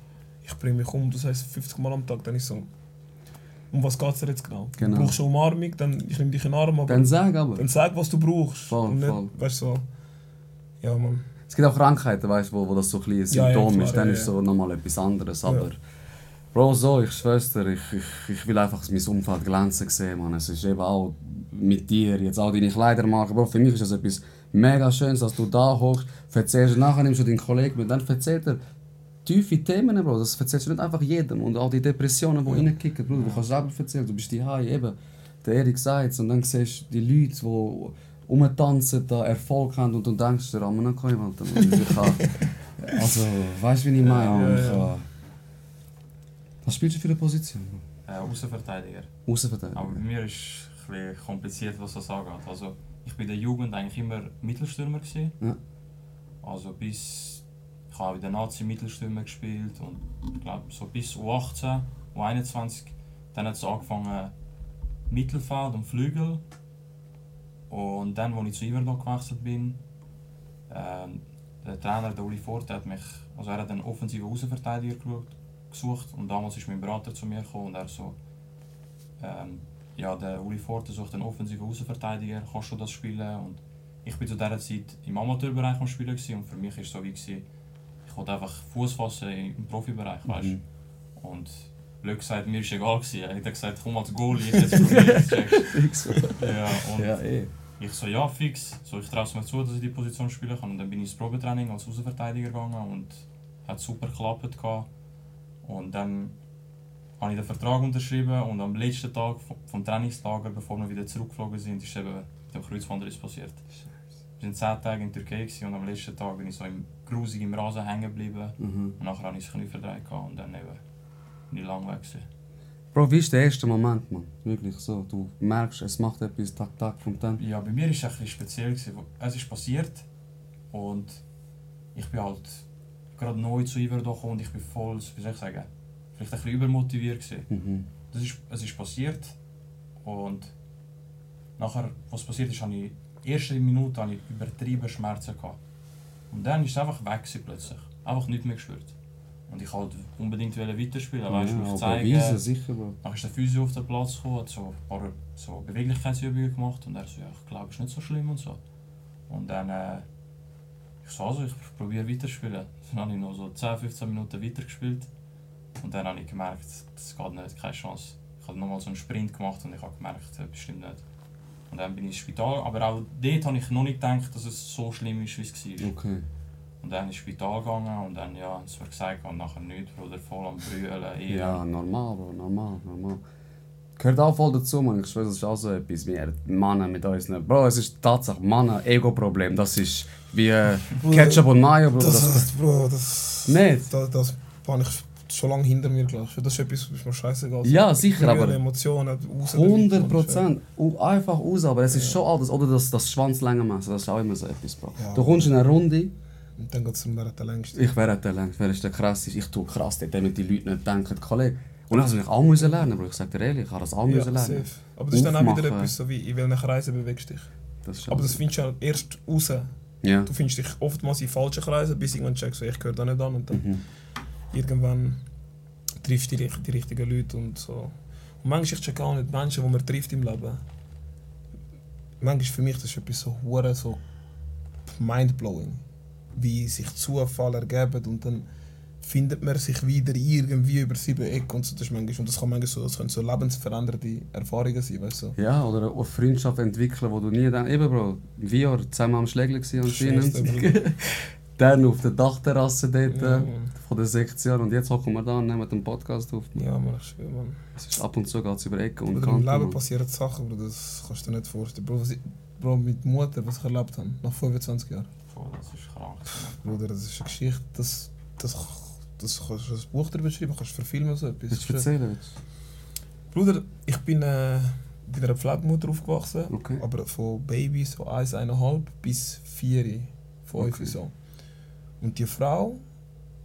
ich bringe mich um, du sagst 50 Mal am Tag, dann ist so, um was geht es dir jetzt genau? Genau. Du brauchst eine Umarmung, dann ich nehme dich in den Arm, aber Dann sag aber. dann sag, was du brauchst. Voll, nicht, voll. weißt du, so, ja, Mann. Es gibt auch Krankheiten, weißt, wo, wo das so ein bisschen Ja, ja, Symptom klar, ist, dann ja, ist so nochmal etwas anderes. Aber. Bro, so, ich schwör's dir, ich, ich, ich will einfach mein Umfeld glänzen sehen, man. Es ist eben auch mit dir, jetzt auch deine Kleidermarke. Bro, für mich ist das etwas mega Schönes, dass du da hochst, erzählst, nachher nimmst du deinen Kollegen mit, dann erzählt er tiefe Themen, Bro. Das erzählst du nicht einfach jedem. Und auch die Depressionen, die reinkicken, Bro. Du kannst selber erzählen, du bist die eben. Der Erik sagt und dann siehst du die Leute, die rumtanzen, da Erfolg haben und du denkst dir, ah, man kann ich Alter, Also, weißt du, wie ich meine? Ja, ja, ja. kann- Was spielst du für eine Position? äh, Außenverteidiger. Außenverteidiger. Aber bei mir ist es ein bisschen kompliziert, was das angeht. Also, ich war in der Jugend eigentlich immer Mittelstürmer. Gewesen. Ja. Also bis ich habe in der Nazi Mittelstürmer gespielt und ich glaube so bis U18, U21, dann hat es angefangen Mittelfeld und Flügel. Und dann, als ich zu Iverdon gewechselt bin, ähm, der Trainer, der Uli Forte, hat mich, also er hat einen offensiven Außenverteidiger geschaut- gesucht und damals ist mein Berater zu mir gekommen und er so, ähm, ja, der Uli Forte sucht einen offensiven Außenverteidiger, kannst du das spielen? Und ich war zu dieser Zeit im Amateurbereich am Spielen gewesen, und für mich war es so wie, gewesen, ich wollte einfach Fuß fassen im Profibereich, weißt Mhm. Und blöd gesagt, mir war es egal. Gewesen. Er hat gesagt, komm als Goalie, ich jetzt probiere. (laughs) Ja, und Ja, eh. ich so, ja, fix. So, ich traue es mir zu, dass ich die Position spielen kann. Und dann bin ich ins Probetraining als Außenverteidiger gegangen und hat super geklappt. gehabt. Und dann habe ich den Vertrag unterschrieben und am letzten Tag vom- Trainingslager, bevor wir wieder zurückgeflogen sind, ist eben dem Kreuzbandriss passiert. Wir waren zehn Tage in der Türkei und am letzten Tag bin ich so im, grusig im Rasen hängen geblieben. Mhm. Und nachher habe ich das Knie verdreht und dann eben bin ich lang weg. Gewesen. Bro, wie ist der erste Moment, man? Wirklich so. Du merkst, es macht etwas, tak, tak, und dann. Ja, bei mir war es ein bisschen speziell. Gewesen. Es ist passiert und ich bin halt gerade neu zu Iver gekommen und ich bin voll, wie soll ich sagen, vielleicht ein bisschen übermotiviert. Gewesen. Mhm. Das ist, es ist passiert und nachher, was passiert ist, habe ich, die erste Minute habe ich übertrieben Schmerzen gehabt. Und dann ist es einfach weg plötzlich. Einfach nichts mehr gespürt. Und ich wollte unbedingt weiterspielen, Ja, weißt du, aber ich zeigen. beweisen, sicher, Bro. Dann ist der Physio auf den Platz gekommen, hat so ein paar so Beweglichkeitsübungen gemacht und er so, ja, ich glaube, es ist nicht so schlimm und so. Und dann, äh, ich so, also, ich probiere weiterspielen. Dann habe ich noch so 10, 15 Minuten weitergespielt und dann habe ich gemerkt, das geht nicht, keine Chance. Ich habe nochmal so einen Sprint gemacht und ich habe gemerkt, äh, bestimmt nicht. Und dann bin ich ins Spital, aber auch dort habe ich noch nicht gedacht, dass es so schlimm ist, wie es war. Okay. Und dann ins Spital gegangen und dann, ja, es wird gesagt und nachher nichts, Bruder, voll am Brüllen, Ja, normal, Bro, normal, normal. Gehört auch voll dazu, man. Ich schwöre, das ist auch so etwas. Wir Männer mit uns nicht. Bro, es ist Tatsache, Männer, Ego-Problem. Das ist wie äh, Ketchup und Mayo, Bro. Das, Das, das, Bro, das. Nicht? Das, das habe ich schon lange hinter mir gelassen. Das ist etwas, was mir scheißegal ist. Ja, sicher, aber- Emotionen, raus. 100 Prozent. Einfach raus, aber es ist schon alles. Oder das, das Schwanzlängenmesser, das ist auch immer so etwas, Bro. Ja. Du kommst in eine Runde, Und dann geht es um wer hat den längsten. ich wäre der längst, wer ist der krasseste? Ich tue krass, damit die Leute nicht denken, Kollege. Und das habe ich auch müssen lernen, Bro. Ich sag dir ehrlich, ich habe das auch Ja, müssen lernen. safe. Aber das ist dann auch wieder Aufmachen. etwas so wie, in welchen Kreisen bewegst du dich. Das Aber das findest du ja erst raus. Ja. Du findest dich oftmals in falschen Kreisen, bis irgendwann checkst, so, ich gehöre da nicht an. Und dann Mhm. irgendwann triffst du die, die richtigen Leute und so. Und manchmal ich check auch nicht Menschen, die man trifft im Leben. Manchmal für mich das ist etwas so hure so mindblowing, wie sich Zufall ergeben und dann findet man sich wieder irgendwie über sieben Ecken und so. Das ist manchmal, und das kann manchmal so, das können so lebensverändernde Erfahrungen sein, weißt du. Ja, oder eine Freundschaft entwickeln, wo du nie denkst, eben Bro, wie Jahr zusammen am Schlägler anscheinend. (laughs) Dann auf der Dachterrasse dort Ja, äh, von der Sektion und jetzt hocken wir da und nehmen den Podcast auf. Ja, man, ich schwöre, man. Es ist ab und zu geht es über Ecken und Bruder, Im Kanten. Leben Mann. passieren Sachen, Bruder, das kannst du dir nicht vorstellen. Bro, was ich, Bro, mit Mutter, was ich erlebt habe, nach 25 Jahren. Voll, das ist krank. Bruder, das ist eine Geschichte, das, das, das kannst du als Buch darüber schreiben, kannst du verfilmen so etwas. Willst du erzählen? willst Bruder, ich bin äh, bei einer Pflegemutter aufgewachsen? Okay. aber von Baby so 1,5 bis 4, 5 Okay. so. Und die Frau,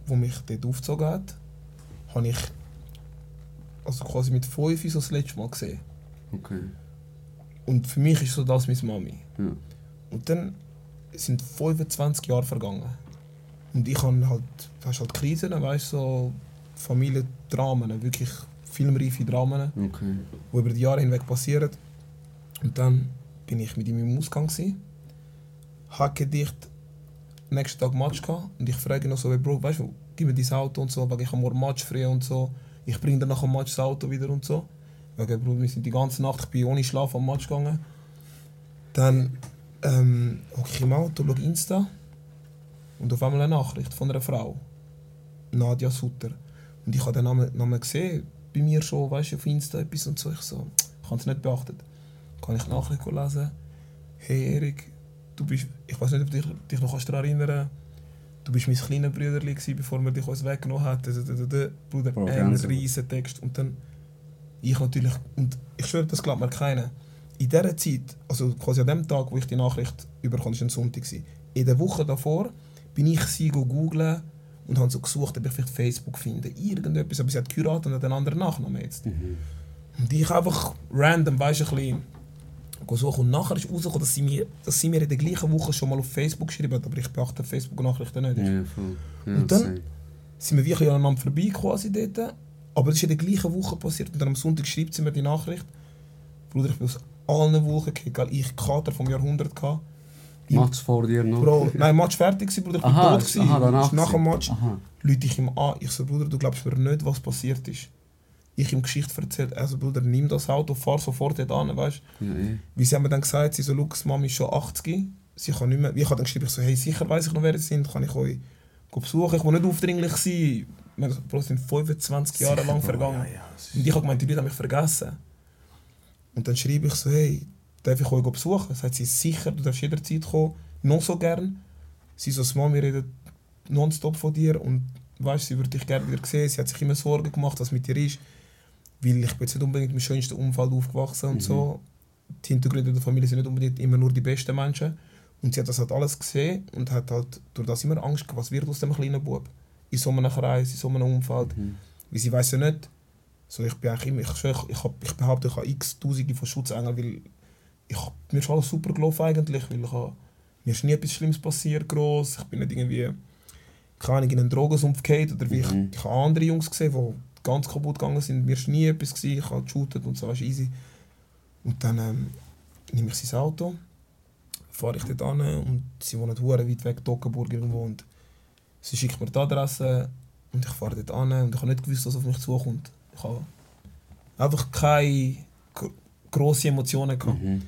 die mich dort aufgezogen hat, habe ich also quasi mit 5 so das letzte Mal gesehen. Okay. Und für mich ist so das meine Mami. Ja. Und dann sind 25 Jahre vergangen. Und ich habe halt, hast halt Krisen, weißt du, so Familiendramen, wirklich filmreife Dramen, Okay. die über die Jahre hinweg passieren. Und dann bin ich mit ihm im Ausgang. gewesen, Hacke dicht, nächsten Tag Match gehabt. Und ich frage ihn noch so, hey, Bro, weißt du, gib mir dein Auto und so, weil ich habe morgen Match frei und so. Ich bringe dann nach dem Match das Auto wieder und so. Wegen, Bro, wir sind die ganze Nacht, ich bin ohne Schlaf am Match gegangen. Dann ähm, hocke ich im Auto, schaue Insta und auf einmal eine Nachricht von einer Frau. Nadja Sutter. Und ich habe den Namen, Namen gesehen, bei mir schon, weißt du, auf Insta etwas und so. Ich so, ich habe es nicht beachtet. Kann ich Nachricht lesen? Hey Erik, du bist, ich weiß nicht, ob du dich, dich noch kannst daran erinnern Du bist mein kleiner Bruder, bevor man dich uns weggenommen hat. Bruder, Bro, ein riesen Text. Und dann, ich natürlich, und ich schwöre, das glaubt mir keiner. In dieser Zeit, also quasi an dem Tag, wo ich die Nachricht überkam, war ein Sonntag, in der Woche davor, bin ich sie go googlen und habe so gesucht, ob ich vielleicht Facebook finde. Irgendetwas, aber sie hat geheiratet und hat einen anderen Nachnamen jetzt. Mhm. Und ich einfach random, weißt du, ein bisschen suchen. Und nachher ist rausgekommen, dass sie, mir, dass sie mir in der gleichen Woche schon mal auf Facebook geschrieben hat, aber ich beachte Facebook-Nachrichten nicht. Ja, voll. Ja, Und dann- same. Sind wir wirklich aneinander vorbei quasi dort. Aber das ist in der gleichen Woche passiert. Und dann am Sonntag schreibt sie mir die Nachricht. Bruder, ich bin aus allen Wolken gefallen. Ich Kater vom Jahrhundert gehabt. Match vor dir noch. Bro, nein, Match fertig gewesen, Bruder, ich bin Aha, tot ist- gewesen. aha, danach Nach dem. Match Aha. Leute ich ihm an. Ich so, Bruder, du glaubst mir nicht, was passiert ist. Ich ihm Geschichte erzählt. Also, Bruder, nimm das Auto, fahr sofort dort an, weißt Ja, eh. Wie sie haben mir dann gesagt, sie so, Lux, Mami ist schon 80. Sie kann nicht mehr. Ich habe dann geschrieben, ich so, hey, sicher weiß ich noch, wer sie sind, kann ich euch besuchen. Ich will nicht aufdringlich sein. Bro, es sind 25 Jahre lang Bro, vergangen. ja, ja, Und ich habe gemeint, die Leute haben mich vergessen. Und dann schreibe ich so, hey, darf ich euch besuchen? Sagt sie, sicher, du darfst jederzeit kommen, noch so gern. Sie so, das Mami redet nonstop von dir und weißt, sie würde dich gerne wieder sehen. Sie hat sich immer Sorgen gemacht, was mit dir ist. Weil ich bin jetzt nicht unbedingt im schönsten Umfeld aufgewachsen und Mhm. so. Die Hintergründe der Familie sind nicht unbedingt immer nur die besten Menschen. Und sie hat das halt alles gesehen und hat halt durch das immer Angst gehabt, was wird aus dem kleinen Bub. In so einem Kreis, in so einem Umfeld. Mhm. Weil sie weiß ja nicht, so ich bin eigentlich immer, ich, schwör, ich, ich, hab, ich behaupte, ich habe x Tausende von Schutzengeln, weil ich, mir ist alles super gelaufen eigentlich, weil ich hab, mir ist nie etwas Schlimmes passiert, gross. Ich bin nicht irgendwie, keine in einen Drogensumpf gefallen oder wie Mhm. ich, ich habe andere Jungs gesehen, die ganz kaputt gegangen sind, mir ist nie etwas gewesen, ich habe geshootet und so, ist easy. Und dann ähm, nehme ich sein Auto, fahre ich dort an und sie wohnen hure weit weg, Toggenburg irgendwo und sie schickt mir die Adresse und ich fahre dort an und ich habe nicht gewusst, was auf mich zukommt. Ich habe einfach keine gr grosse Emotionen gehabt. Mhm.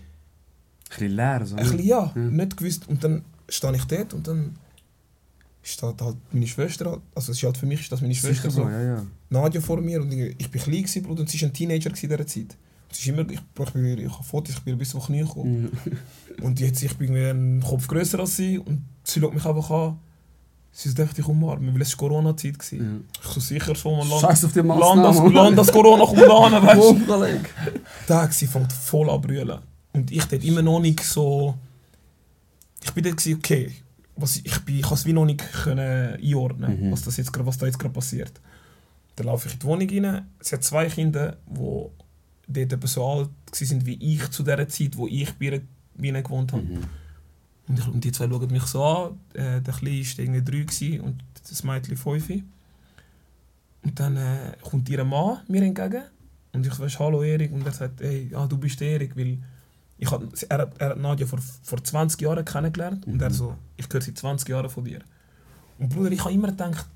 Bisschen leer, so. Ein bisschen ja, Ja. nicht gewusst. Und dann stehe ich dort und dann steht halt meine Schwester, also es ist halt für mich ist das meine Schwester Sicher so, ja, ja. Nadja vor mir und ich, ich bin klein gewesen, Bruder, und sie war ein Teenager in dieser Zeit. Sie ist immer, ich, ich, bin- ich habe Fotos, ich bin bis auf Knie gekommen. Mhm. (laughs) Und jetzt, ich bin einen Kopf grösser als sie und sie schaut mich einfach an. Sie darf dich umarmen, weil es war Corona-Zeit. war. Ja. Ich so sicher so, man Land, Scheiß auf die Land, Massnahmen. das, Land, das Corona kommt an, weißt du. (laughs) Tag, sie fängt voll an brüllen. Und ich dort immer noch nicht so... Ich bin dort gewesen, okay, was, ich, bin, ich kann es wie noch nicht können einordnen, Mhm. was, das jetzt, was da jetzt gerade passiert. Dann laufe ich in die Wohnung rein. Sie hat zwei Kinder, die dort so alt waren wie ich zu der Zeit, wo ich bei ihnen gewohnt habe. Mhm. Und, ich, und die zwei schauen mich so an. Äh, der Kleine war irgendwie drei gewesen und das Mädchen fünf. Und dann äh, kommt ihr Mann mir entgegen. Und ich sage, hallo Erik. Und er sagt, hey, ah, du bist Erik. Weil ich hat, er, hat- er hat Nadja vor, vor 20 Jahren kennengelernt. Und er Mhm. so, ich höre seit 20 Jahren von dir. Und Bruder, ich habe immer gedacht,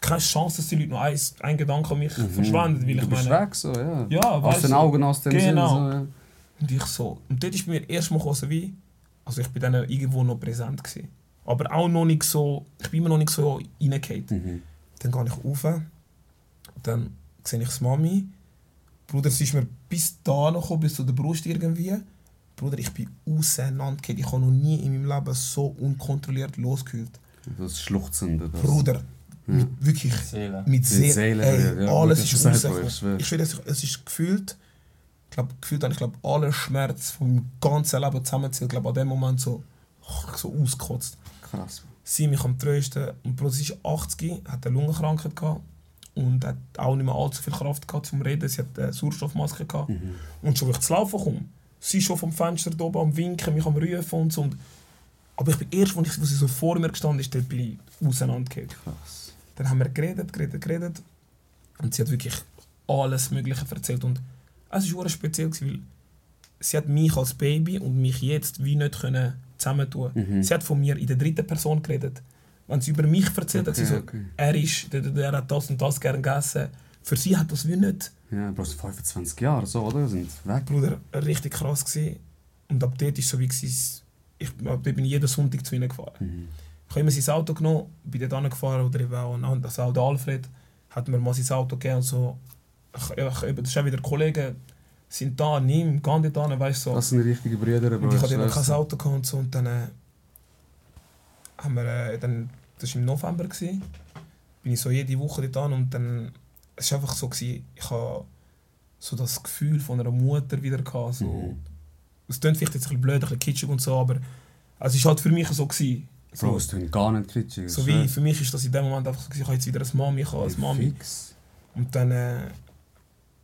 keine Chance, dass die Leute noch ein, ein Gedanke an mich Mhm. verschwenden. Weil Du ich meine, weg, so, ja. ja, Aus den. Augen, aus dem Genau. Sinn, so, ja. Und ich so. Und dort ist bei mir erstmal gekommen, wie. Also ich bin dann irgendwo noch präsent. Gewesen. Aber auch noch nicht so. Ich bin immer noch nicht so reingefallen. Mhm. Dann gehe ich rauf. Dann sehe ich das Mami. Bruder, sie ist mir bis da noch gekommen, bis zu der Brust irgendwie. Bruder, ich bin auseinandergefallen. Ich habe noch nie in meinem Leben so unkontrolliert losgehüllt. Das Schluchzende. Das. Bruder, mit, wirklich Seele. mit Seele. Seele, ey, ja, alles ist rausgekommen. ich schwör. Ich schwöre, es ist- es ist gefühlt, ich glaube, gefühlt habe ich glaube, alle Schmerz von meinem ganzen Leben zusammenzählt, glaube an dem Moment so, so ausgekotzt. Krass. Sie mich am trösten und Bro, sie ist 80, hat eine Lungenkrankheit gehabt und hat auch nicht mehr allzu viel Kraft gehabt zum Reden. Sie hat eine Sauerstoffmaske gehabt. Mhm. Und schon, wenn ich zu laufen komme, sie ist schon vom Fenster da oben am Winken, mich am Rufen und so. Und, aber ich bin erst, als, ich, als sie so vor mir gestanden ist, dort bin ich auseinandergegangen. Krass. Dann haben wir geredet, geredet, geredet. Und sie hat wirklich alles Mögliche erzählt. Und es war speziell, weil sie hat mich als Baby und mich jetzt wie nicht können zusammentun Mhm. Sie hat von mir in der dritten Person geredet. Wenn sie über mich erzählt hat, sie Okay, so, okay. er ist, der hat das und das gerne gegessen. Für sie hat das wie nicht. Ja, so 25 Jahre, so, oder? Sind weg. Bruder, richtig krass gewesen. Und ab dort war es so wie, gewesen, ich, ab dort bin ich jeden Sonntag zu ihnen gefahren. Mhm. Ich habe immer sein Auto genommen, bin dort gefahren oder eben auch, auch der Alfred hat mir mal sein Auto gegeben und so. Ich, ich, eben, das ist auch wieder Kollegen, sind da, nimm, geh dort hin, weißt du. So. Das sind richtige Brüder, Bro. Und ich hatte noch kein. Auto gehabt und so. Und dann äh, haben wir, äh, dann, das war im November, gewesen, bin ich so jede Woche dort an und dann, es war einfach so, gewesen, ich habe so das Gefühl von einer Mutter wieder gehabt. So. Mhm. Es klingt vielleicht jetzt ein bisschen blöd, ein bisschen kitschig und so, aber es war halt für mich so. Gewesen. Bro, So, es tut gar nicht kitschig. so wie, für mich ist das in dem Moment einfach so, gewesen, ich habe jetzt wieder eine Mami, ich habe eine Mami. Fix. Und dann äh,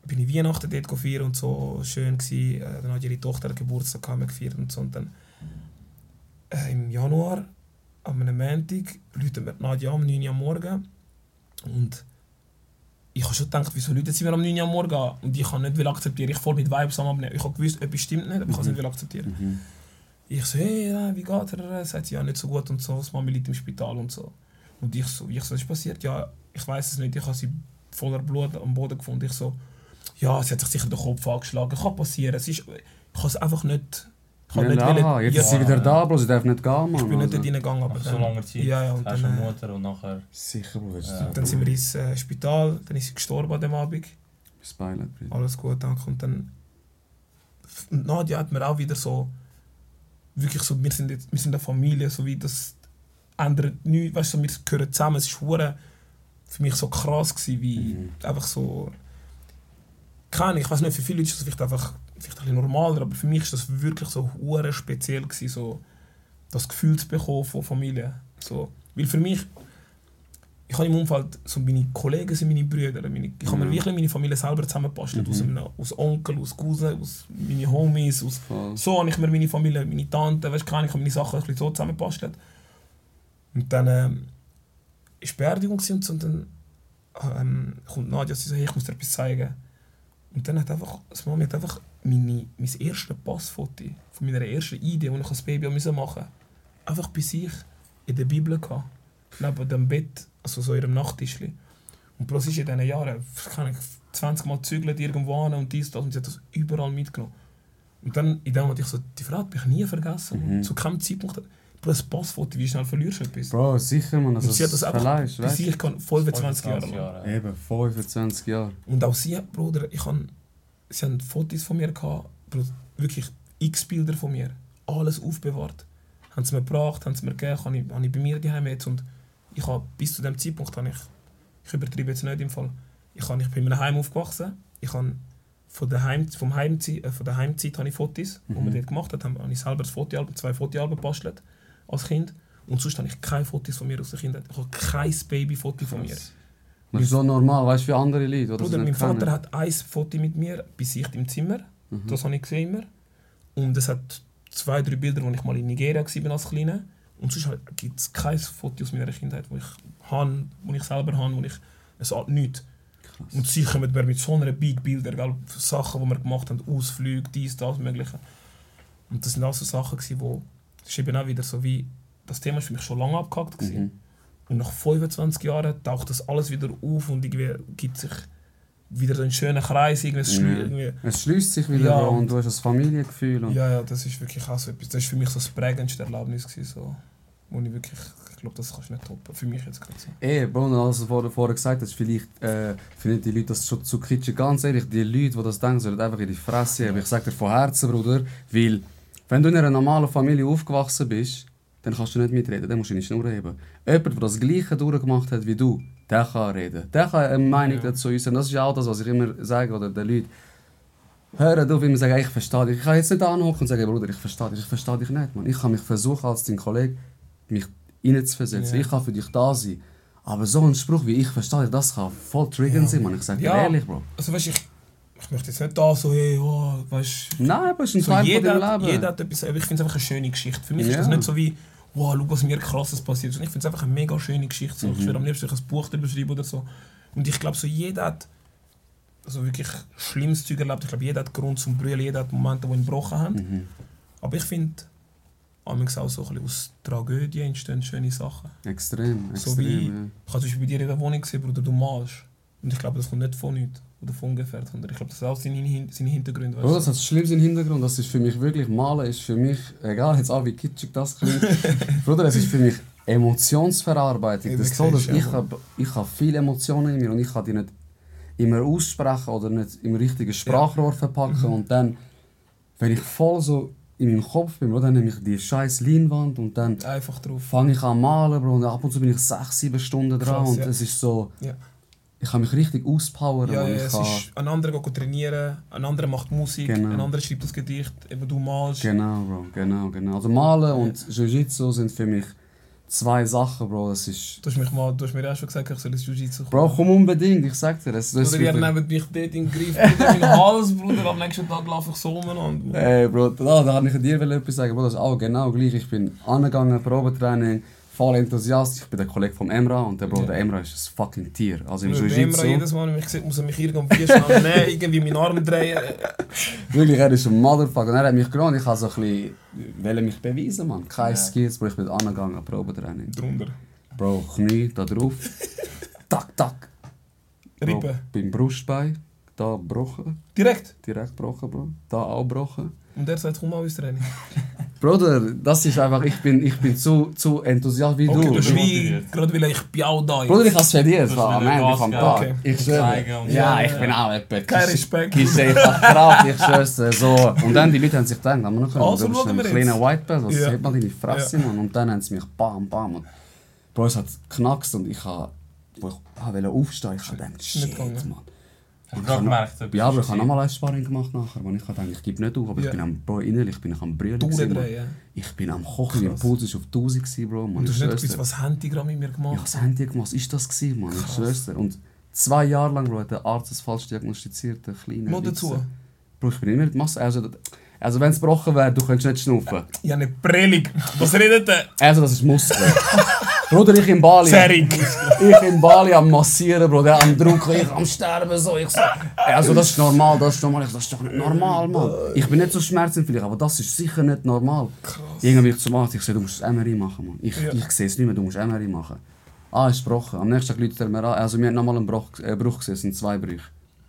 bin ich Weihnachten dort gefeiert und so, schön gsi. Äh, dann hat ihre Tochter Geburtstag gehabt, wir gefeiert und so. Und dann äh, im Januar, am einem Montag, läutet mir die Nadja um 9 Uhr am Morgen. Und ich habe schon gedacht, wieso läutet sie mir um 9 Uhr am Morgen? Und ich kann nicht will akzeptieren. Ich voll mit Vibes am Abnehmen. Ich habe gewusst, etwas stimmt nicht, aber ich kann es nicht will akzeptieren. Mhm. Ich so, hey, wie geht er? Sagt ja, nicht so gut und so, das Mami liegt im Spital und so. Und ich so, ich so, ist passiert? Ja, ich weiß es nicht, ich habe sie voller Blut am Boden gefunden. Ich so, ja, sie hat sich sicher den Kopf angeschlagen, kann passieren. Es ist, ich kann es einfach nicht... Ich kann Ja, nicht aha, jetzt ja, ist sie wieder da, Bro, sie darf nicht gehen, Mann. Ich bin nicht also. dort reingegangen, aber Nach so dann, langer Zeit Ja, ja, und hast dann, äh, Mutter und nachher... Sicher, ist Ja. dann sind wir ins äh, Spital, dann ist sie gestorben an dem Abend. Bis Beileid. Alles gut, danke. Und dann. Und Nadja hat mir auch wieder so. Wirklich so, wir sind, jetzt, wir sind eine Familie, so wie das ändert nichts. Weißt du, wir gehören zusammen. Es war für mich so krass, gewesen, wie Mhm. einfach so. Keine Ahnung, ich weiß nicht, für viele Leute ist das vielleicht einfach vielleicht ein bisschen normaler, aber für mich ist das wirklich so hure speziell, gewesen, so das Gefühl zu bekommen von Familie. So, weil für mich, ich habe im Umfeld, so meine Kollegen sind meine Brüder, meine, ich habe mir Mhm. wirklich meine Familie selber zusammengebastelt, aus, Mhm. einem, aus Onkel, aus Cousin, aus meine Homies, aus, Voll. so habe ich mir meine Familie, meine Tante, weißt du, ich habe meine Sachen ein bisschen so zusammengebastelt. Und dann ähm, ist Beerdigung und so, und dann ähm, kommt Nadja, sie sagt, hey, ich muss dir etwas zeigen. Und dann hat einfach, das Mami hat einfach meine, mein erstes Passfoto von meiner ersten Idee, die ich als Baby machen musste, einfach bei sich in der Bibel gehabt. Neben dem Bett, also so in ihrem Nachttischli. Und bloß ist in diesen Jahren, keine Ahnung, 20 Mal gezügelt irgendwo hin und dies, das, und sie hat das überall mitgenommen. Und dann, in dem Moment, ich so, die Frau hat mich nie vergessen. Mhm. Zu keinem Zeitpunkt. Bloß ein Passfoto, wie schnell verlierst du etwas? Bro, sicher, man. Also, und sie hat das einfach verleihst, bei weißt sich gehabt, 25 Jahre lang. Jahre. Eben, 25 Jahre. Und auch sie, Bruder, ich han, sie haben Fotos von mir gehabt, wirklich x Bilder von mir, alles aufbewahrt. Haben sie mir gebracht, haben sie mir gegeben, habe ich, habe ich bei mir daheim jetzt und ich habe bis zu dem Zeitpunkt habe ich, ich übertreibe jetzt nicht im Fall, ich, habe, ich bin in einem Heim aufgewachsen, ich habe von der, Heim, vom Heimzeit, äh, von der Heimzeit habe ich Fotos, die Mhm. wir dort gemacht haben, habe ich selber das Fotoalbum, zwei Fotoalben gebastelt als Kind und sonst habe ich keine Fotos von mir aus der Kindheit, ich habe kein Babyfoto von mir. Krass. Das ist so normal, weißt du, wie andere Leute, oder? Bruder, mein Vater hat ein Foto mit mir bei sich im Zimmer. Mhm. Das habe ich gesehen immer. Und es hat zwei, drei Bilder, wo ich mal in Nigeria war als Kleiner. Und sonst gibt es kein Foto aus meiner Kindheit, wo ich habe, wo ich selber habe, wo ich es hat nichts. Und sie kommen mir mit so einer Big Bilder, gell, Sachen, die wir gemacht haben, Ausflüge, dies, das, Mögliche. Und das sind auch so Sachen, wo, das ist eben auch wieder so wie, das Thema ist für mich schon lange abgehakt. gewesen. Mhm. Und nach 25 Jahren taucht das alles wieder auf und irgendwie gibt sich wieder so einen schönen Kreis. Irgendwie, es schlü-. Es schließt sich wieder, Ja, und und- du hast das Familiengefühl. Ja, ja, das ist wirklich auch so etwas. Das ist für mich so das prägendste Erlebnis gewesen, so, wo ich wirklich, ich glaube, das kannst du nicht toppen. Für mich jetzt gerade so. Ey, und alles, was du vorher, vorher gesagt hast, vielleicht äh, finden die Leute das schon zu kitschig. Ganz ehrlich, die Leute, die das denken, sollen einfach in die Fresse haben. Ich sag dir von Herzen, Bruder, weil wenn du in einer normalen Familie aufgewachsen bist, dann kannst du nicht mitreden, dann musst du nicht nur reden. Jemand, der das Gleiche durchgemacht hat wie du, der kann reden. Der kann eine Meinung Ja. dazu äußern. Das ist ja auch das, was ich immer sage, oder den Leuten. Hören auf, immer sagen, ich verstehe dich. Ich kann jetzt nicht anhocken und sagen, Bruder, ich verstehe dich. Ich verstehe dich nicht, Mann. Ich kann mich versuchen, als dein Kollege, mich reinzuversetzen. Ja. Ich kann für dich da sein. Aber so ein Spruch wie ich verstehe dich, das kann voll triggern Ja. sein, Mann. Ich sag dir Ja. ehrlich, Bro. Also weißt ich, ich möchte jetzt nicht da so, hey, oh, weißt Nein, aber es ist ein so, Teil von jeder, hat, Leben. jeder hat etwas, aber ich finde es einfach eine schöne Geschichte. Für mich ist Ja. das nicht so wie, wow, schau, was mir krasses passiert. ist. Ich finde es einfach eine mega schöne Geschichte. So. Ich Mhm. würde am liebsten ein Buch darüber schreiben oder so. Und ich glaube, so jeder hat also wirklich schlimmes Zeug erlebt. Ich glaube, jeder hat Grund zum Brüllen, jeder hat Momente, die ihn gebrochen haben. Mhm. Aber ich finde, amigs auch so ein bisschen aus Tragödien entstehen schöne Sachen. Extrem, extrem. So wie- ja. Ich habe zum Beispiel bei dir in der Wohnung gesehen, Bruder, du malst. Und ich glaube, das kommt nicht von nichts oder von ungefähr, sondern ich glaube, das sind auch seine, Hin-. Bro, das Weißt hat das Schlimmste im Hintergrund. Das ist für mich wirklich, Malen ist für mich, egal jetzt auch wie kitschig das klingt, (laughs) Bruder, es ist für mich Emotionsverarbeitung. Ja, Das so, dass du, ich ja. habe hab viele Emotionen in mir und ich kann die nicht immer aussprechen oder nicht im richtigen Sprachrohr verpacken. Mhm. Und dann, wenn ich voll so in meinem Kopf bin, Bro, dann nehme ich die scheiß Leinwand und dann du? Fange ich an malen, Bro, und ab und zu bin ich sechs, sieben Stunden dran Krass, und ja. es ist so, Ja. Ich kann mich richtig auspowern. Ja, ja, ich es kann, ist, ein anderer geht trainieren, ein anderer macht Musik, Genau. ein anderer schreibt das Gedicht, eben du malst. Genau, Bro, genau, genau. Also Malen und Jiu-Jitsu sind für mich zwei Sachen, Bro. Das ist... Du hast, mich mal, du hast mir auch schon gesagt, ich soll ins Jiu-Jitsu Bro, komm unbedingt, ich sag dir. Das, das Oder ihr nehmt mich dort in den Griff, Bruder, meinen Hals, Bruder, am nächsten Tag laufe ich so umeinander. Bruder. Ey, Bro, da, da kann ich dir etwas sagen. Bro, das ist auch genau gleich. Ich bin angegangen, Probetraining, voll enthusiastisch. Ich bin der Kollege von Emra und der Bro, Ja. der Emra ist ein fucking Tier. Also im Wenn Emra Jiu-Jitsu. jedes Mal, wenn mich sieht, muss er mich irgendwie schnell nehmen, irgendwie meinen Arm drehen. Wirklich, er ist ein Motherfucker. Und er hat mich genommen. Ich habe so ein bisschen wollte mich beweisen, man. Keine Ja. Skills, Bro. Ich bin angegangen, Probetraining. Drunter. Bro, Knie, da drauf. (laughs) tak, tak. Bro, Rippen. beim Brustbein, da gebrochen. Direkt. Direkt gebrochen, Bro. Da auch gebrochen. Und er sagt, komm mal ins Training. (laughs) Bruder, das ist einfach, ich bin, ich bin zu, zu enthusiastisch wie Okay, du. du bist wie, gerade weil ich bin auch da. Bruder, ich habe es verdient. Am Ende vom. Tag. Okay. Ich schwöre. Ja, ich bin auch etwas. Kein Respekt. Ich sehe einfach Kraft, ich schwör's dir, so. Und dann die Leute haben sich gedacht, aber noch Also du bist ein wir jetzt. kleiner White Belt, was Ja. sieht man deine Fresse, Mann. Und dann haben sie mich bam, bam. Und Bro, es hat geknackst und ich habe, wo ich wollte aufstehen, ich habe gedacht, nicht shit. Mann. Du gerade gemerkt, Ja, aber ich habe nochmal ein Sparring gemacht nachher, weil ich gedacht, ich gebe nicht auf, aber Ja. ich bin am, Bro, innerlich bin ich am Brüllen. Durchdrehen. Ich bin am Kochen, mein. Puls war auf 1000, gewesen, Bro. Mann. Und du Ich hast nicht gewusst, was haben die gerade mit mir Ja, gemacht? was haben die gemacht? Was ist das gewesen, Mann? Ich schwör's. Und zwei Jahre lang, Bro, hat der Arzt das falsch diagnostiziert, der kleine Noch dazu. Bro, ich bin immer mit Masse. Also, also wenn es gebrochen wäre, du könntest nicht schnaufen. Ja, eine Prellig. Was redet der? Also, das ist Muskel. (laughs) Bruder, ich in Bali. Zerig. Ich in Bali am Massieren, Bro, der am Drucken, ich am Sterben, so. Ich so, also, das ist normal, das ist normal. Ich das ist doch nicht normal, Mann. Ich bin nicht so schmerzempfindlich, aber das ist sicher nicht normal. Irgendwie ich zum Arzt, ich so, du musst MRI machen, Mann. Ich, Ja. ich sehe es nicht mehr, du musst MRI machen. Ah, ist gebrochen. Am nächsten Tag läutet er mir an. Also, wir haben nochmal einen Bruch, äh, Bruch gesehen, zwei Brüche.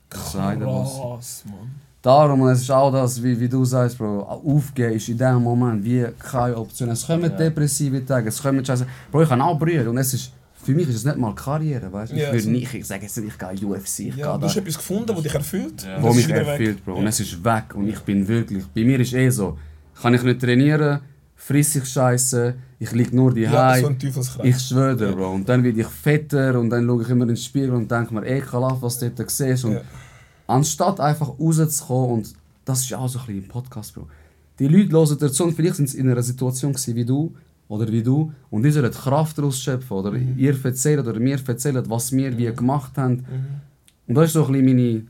Krass, Mann. Darum, und es ist auch das, wie, wie du sagst, Bro, aufgeben ist in dem Moment wie keine Option. Es kommen Ja. depressive Tage, es kommen Scheiße. Bro, ich habe auch Brüder und es ist, für mich ist es nicht mal Karriere, weißt du? Ich Ja, würde so- nicht, ich sage jetzt nicht, ich gehe UFC, ich Ja, gehe du hast etwas gefunden, das dich erfüllt. Ja. wo das mich wieder weg. erfüllt, Bro. Und es ist weg und ich bin wirklich, bei mir ist eh so, kann ich nicht trainieren, friss ich Scheiße, ich liege nur die Ja, so ich schwöre. Bro. Und dann werde ich fetter und dann schaue ich immer in den Spiegel und denke mir, ekelhaft, was du dort siehst. Und Ja. Anstatt einfach rauszukommen und das ist auch so ein bisschen im Podcast, Bro. Die Leute hören dir zu und vielleicht sind sie in einer Situation wie du oder wie du und die sollen Kraft daraus schöpfen oder ihr erzählen oder mir erzählen, was wir wie gemacht haben. Mhm. Und das ist so ein bisschen meine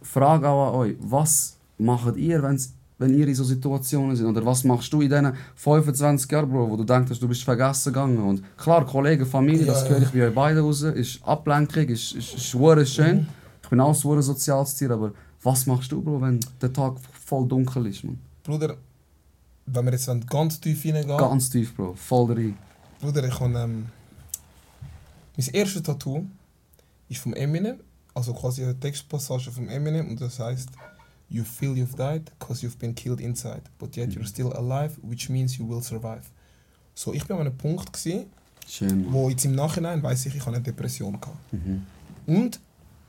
Frage auch an euch. Was macht ihr, wenn's, wenn ihr in so Situationen seid? Oder was machst du in diesen 25 Jahren, Bro, wo du denkst, du bist vergessen gegangen? Und klar, Kollegen, Familie, das Ja, höre ja. ich bei euch beiden raus, ist Ablenkung, ist, ist, ist schön. Mhm. Ich bin auch so ein soziales Tier, aber was machst du, Bro, wenn der Tag voll dunkel ist, man? Bruder, wenn wir jetzt ganz tief hineingehen. Ganz tief, Bro, voll rein. Bruder, ich habe. Ähm, mein erstes Tattoo ist vom Eminem, also quasi eine Textpassage vom Eminem, und das heißt: You feel you've died because you've been killed inside, but yet you're still alive, which means you will survive. So, ich bin an einem Punkt, gewesen, Schön, wo jetzt im Nachhinein weiß ich, ich habe eine Depression gehabt. Mhm. Und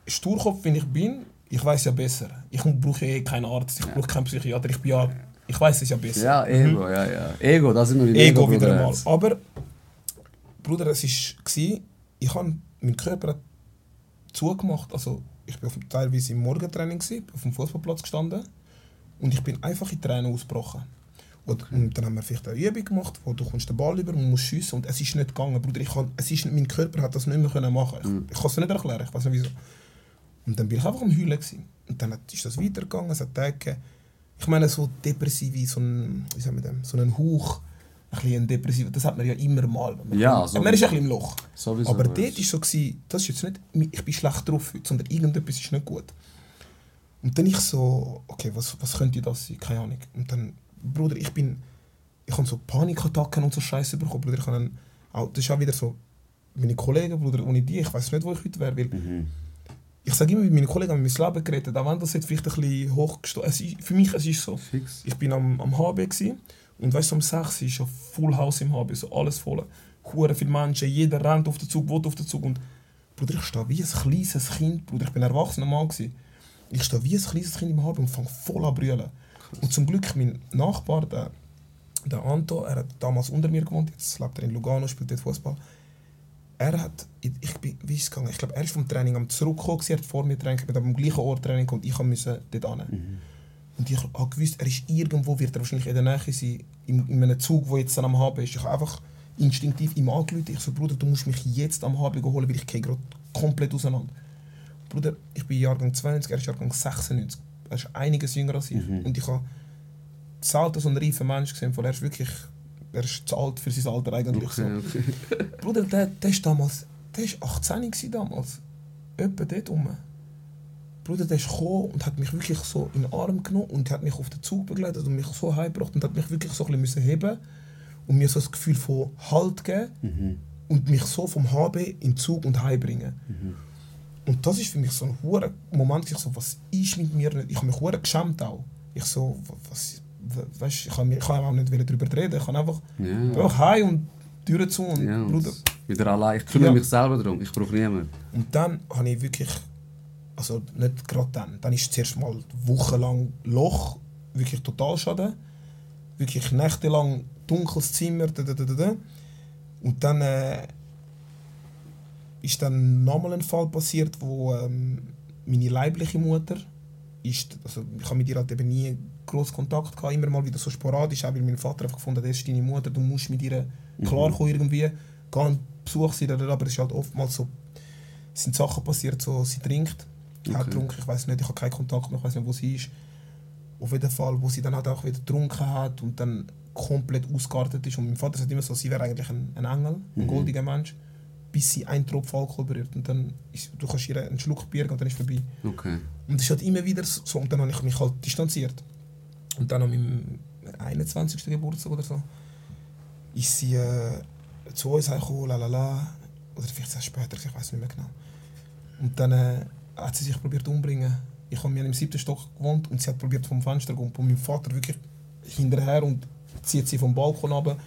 Sturkopf, wenn ich bin, ich weiß ja besser. Ich brauche eh keinen Arzt, ich brauche keinen Psychiater, ich bin ja, ich weiß es ja besser. Ja, Ego, ja, ja. Ego, da sind wir wieder. Ego Bruder, wieder einmal. jetzt. Aber, Bruder, es war, ich habe, mein Körper zugemacht. Also, ich war teilweise im Morgentraining, gewesen, auf dem Fußballplatz gestanden und ich bin einfach in Tränen ausgebrochen. Und, und dann haben wir vielleicht eine Übung gemacht, wo du kommst den Ball über und musst schiessen und es ist nicht gegangen, Bruder. Ich kann, es ist, mein Körper hat das nicht mehr können machen. Ich, Mhm. ich kann es nicht erklären, ich weiß nicht wieso. Und dann bin ich einfach am Heulen gewesen. Und dann ist das weitergegangen, es hat Tage. Ich meine, so depressiv, so ein, wie sagen wir dem, so ein Hauch, ein bisschen depressiv, das hat man ja immer mal. Man, Ja, so- man ist ein bisschen im Loch. Sowieso. Aber dort war so, gewesen, das ist jetzt nicht, ich bin schlecht drauf heute, sondern irgendetwas ist nicht gut. Und dann ich so, okay, was, was könnte das sein? Keine Ahnung. Und dann, Bruder, ich bin, ich habe so Panikattacken und so Scheiße bekommen, Bruder. Ich habe auch, das ist auch wieder so, meine Kollegen, Bruder, ohne die, ich weiß nicht, wo ich heute wäre, weil Mhm. Ich sage immer, mit meinen Kollegen haben wir mein Leben geredet, auch wenn das jetzt vielleicht ein bisschen hochgestoßen es ist. Für mich es ist so. Fix. Ich bin am, am HB gsi und weißt du, um 6 Uhr ist ja Full House im HB, so alles voll. Hure viele Menschen, jeder rennt auf den Zug, will auf den Zug und Bruder, ich stehe wie ein kleines Kind, Bruder, ich bin ein erwachsener Mann gsi. Ich stehe wie ein kleines Kind im HB und fange voll an brüllen. Und zum Glück mein Nachbar, der, der Anto, er hat damals unter mir gewohnt, jetzt lebt er in Lugano, spielt dort Fußball. Er hat, ich, ich bin, wie ist es gegangen? Ich glaube, er ist vom Training am zurückgekommen, er hat vor mir Training, mit am gleichen Ort Training und ich musste dort hin. Und ich habe gewusst, er ist irgendwo, wird er wahrscheinlich in der Nähe sein, in, in einem Zug, der jetzt dann am HB ist. Ich habe einfach instinktiv ihm angerufen. Ich so, Bruder, du musst mich jetzt am HB holen, weil ich gehe gerade komplett auseinander. Bruder, ich bin Jahrgang 92, er ist Jahrgang 96. Er ist einiges jünger als ich. Und ich habe selten so einen reifen Mensch gesehen, weil er ist wirklich er ist zu alt für sein Alter eigentlich. So. Okay, okay. (laughs) Bruder, der, der ist damals, der ist 18 gewesen damals. Etwa dort rum. Bruder, der ist gekommen und hat mich wirklich so in den Arm genommen und hat mich auf den Zug begleitet und mich so heimgebracht und hat mich wirklich so ein bisschen heben und mir so das Gefühl von Halt geben Mhm. und mich so vom HB in den Zug und heimbringen. Und das ist für mich so ein hoher Moment, ich so, was ist mit mir nicht? Ich habe mich hure geschämt auch. Ich so, wa- was, weißt, ich ich habe auch nicht darüber reden, ich habe einfach, Ja. einfach heim und Türen zu und Ja, und Bruder. wieder allein. Ich kümmere Ja. mich selber darum. Ich brauche niemanden. Und dann habe ich wirklich, also nicht gerade dann, dann ist zuerst mal wochenlang Loch, wirklich Totalschaden, wirklich nächtelang dunkles Zimmer, da, da, da, da. und dann äh, ist dann nochmal ein Fall passiert, wo ähm, meine leibliche Mutter ist, also ich habe mit ihr halt eben nie groß Kontakt gehabt, immer mal wieder so sporadisch, auch weil mein Vater einfach gefunden hat, das ist deine Mutter, du musst mit ihr klarkommen irgendwie, geh einen Besuch da, aber es ist halt oftmals so, es sind Sachen passiert, so sie trinkt, hat Okay. getrunken, ich weiß nicht, ich habe keinen Kontakt mehr, ich weiß nicht, wo sie ist. Auf jeden Fall, wo sie dann halt auch wieder getrunken hat und dann komplett ausgeartet ist. Und mein Vater sagt immer so, sie wäre eigentlich ein, ein Engel, ein goldiger Mensch, bis sie einen Tropfen Alkohol berührt. Und dann ist, du kannst ihr einen Schluck Bier und dann ist es vorbei. Okay. Und es ist halt immer wieder so. Und dann habe ich mich halt distanziert. Und dann an meinem 21. Geburtstag oder so, ist sie äh, zu uns gekommen, la la la. Oder vielleicht erst später, ich weiß nicht mehr genau. Und dann äh, hat sie sich probiert umzubringen. Ich habe mir im siebten Stock gewohnt und sie hat probiert vom Fenster zu. Und mein Vater wirklich hinterher und zieht sie vom Balkon runter.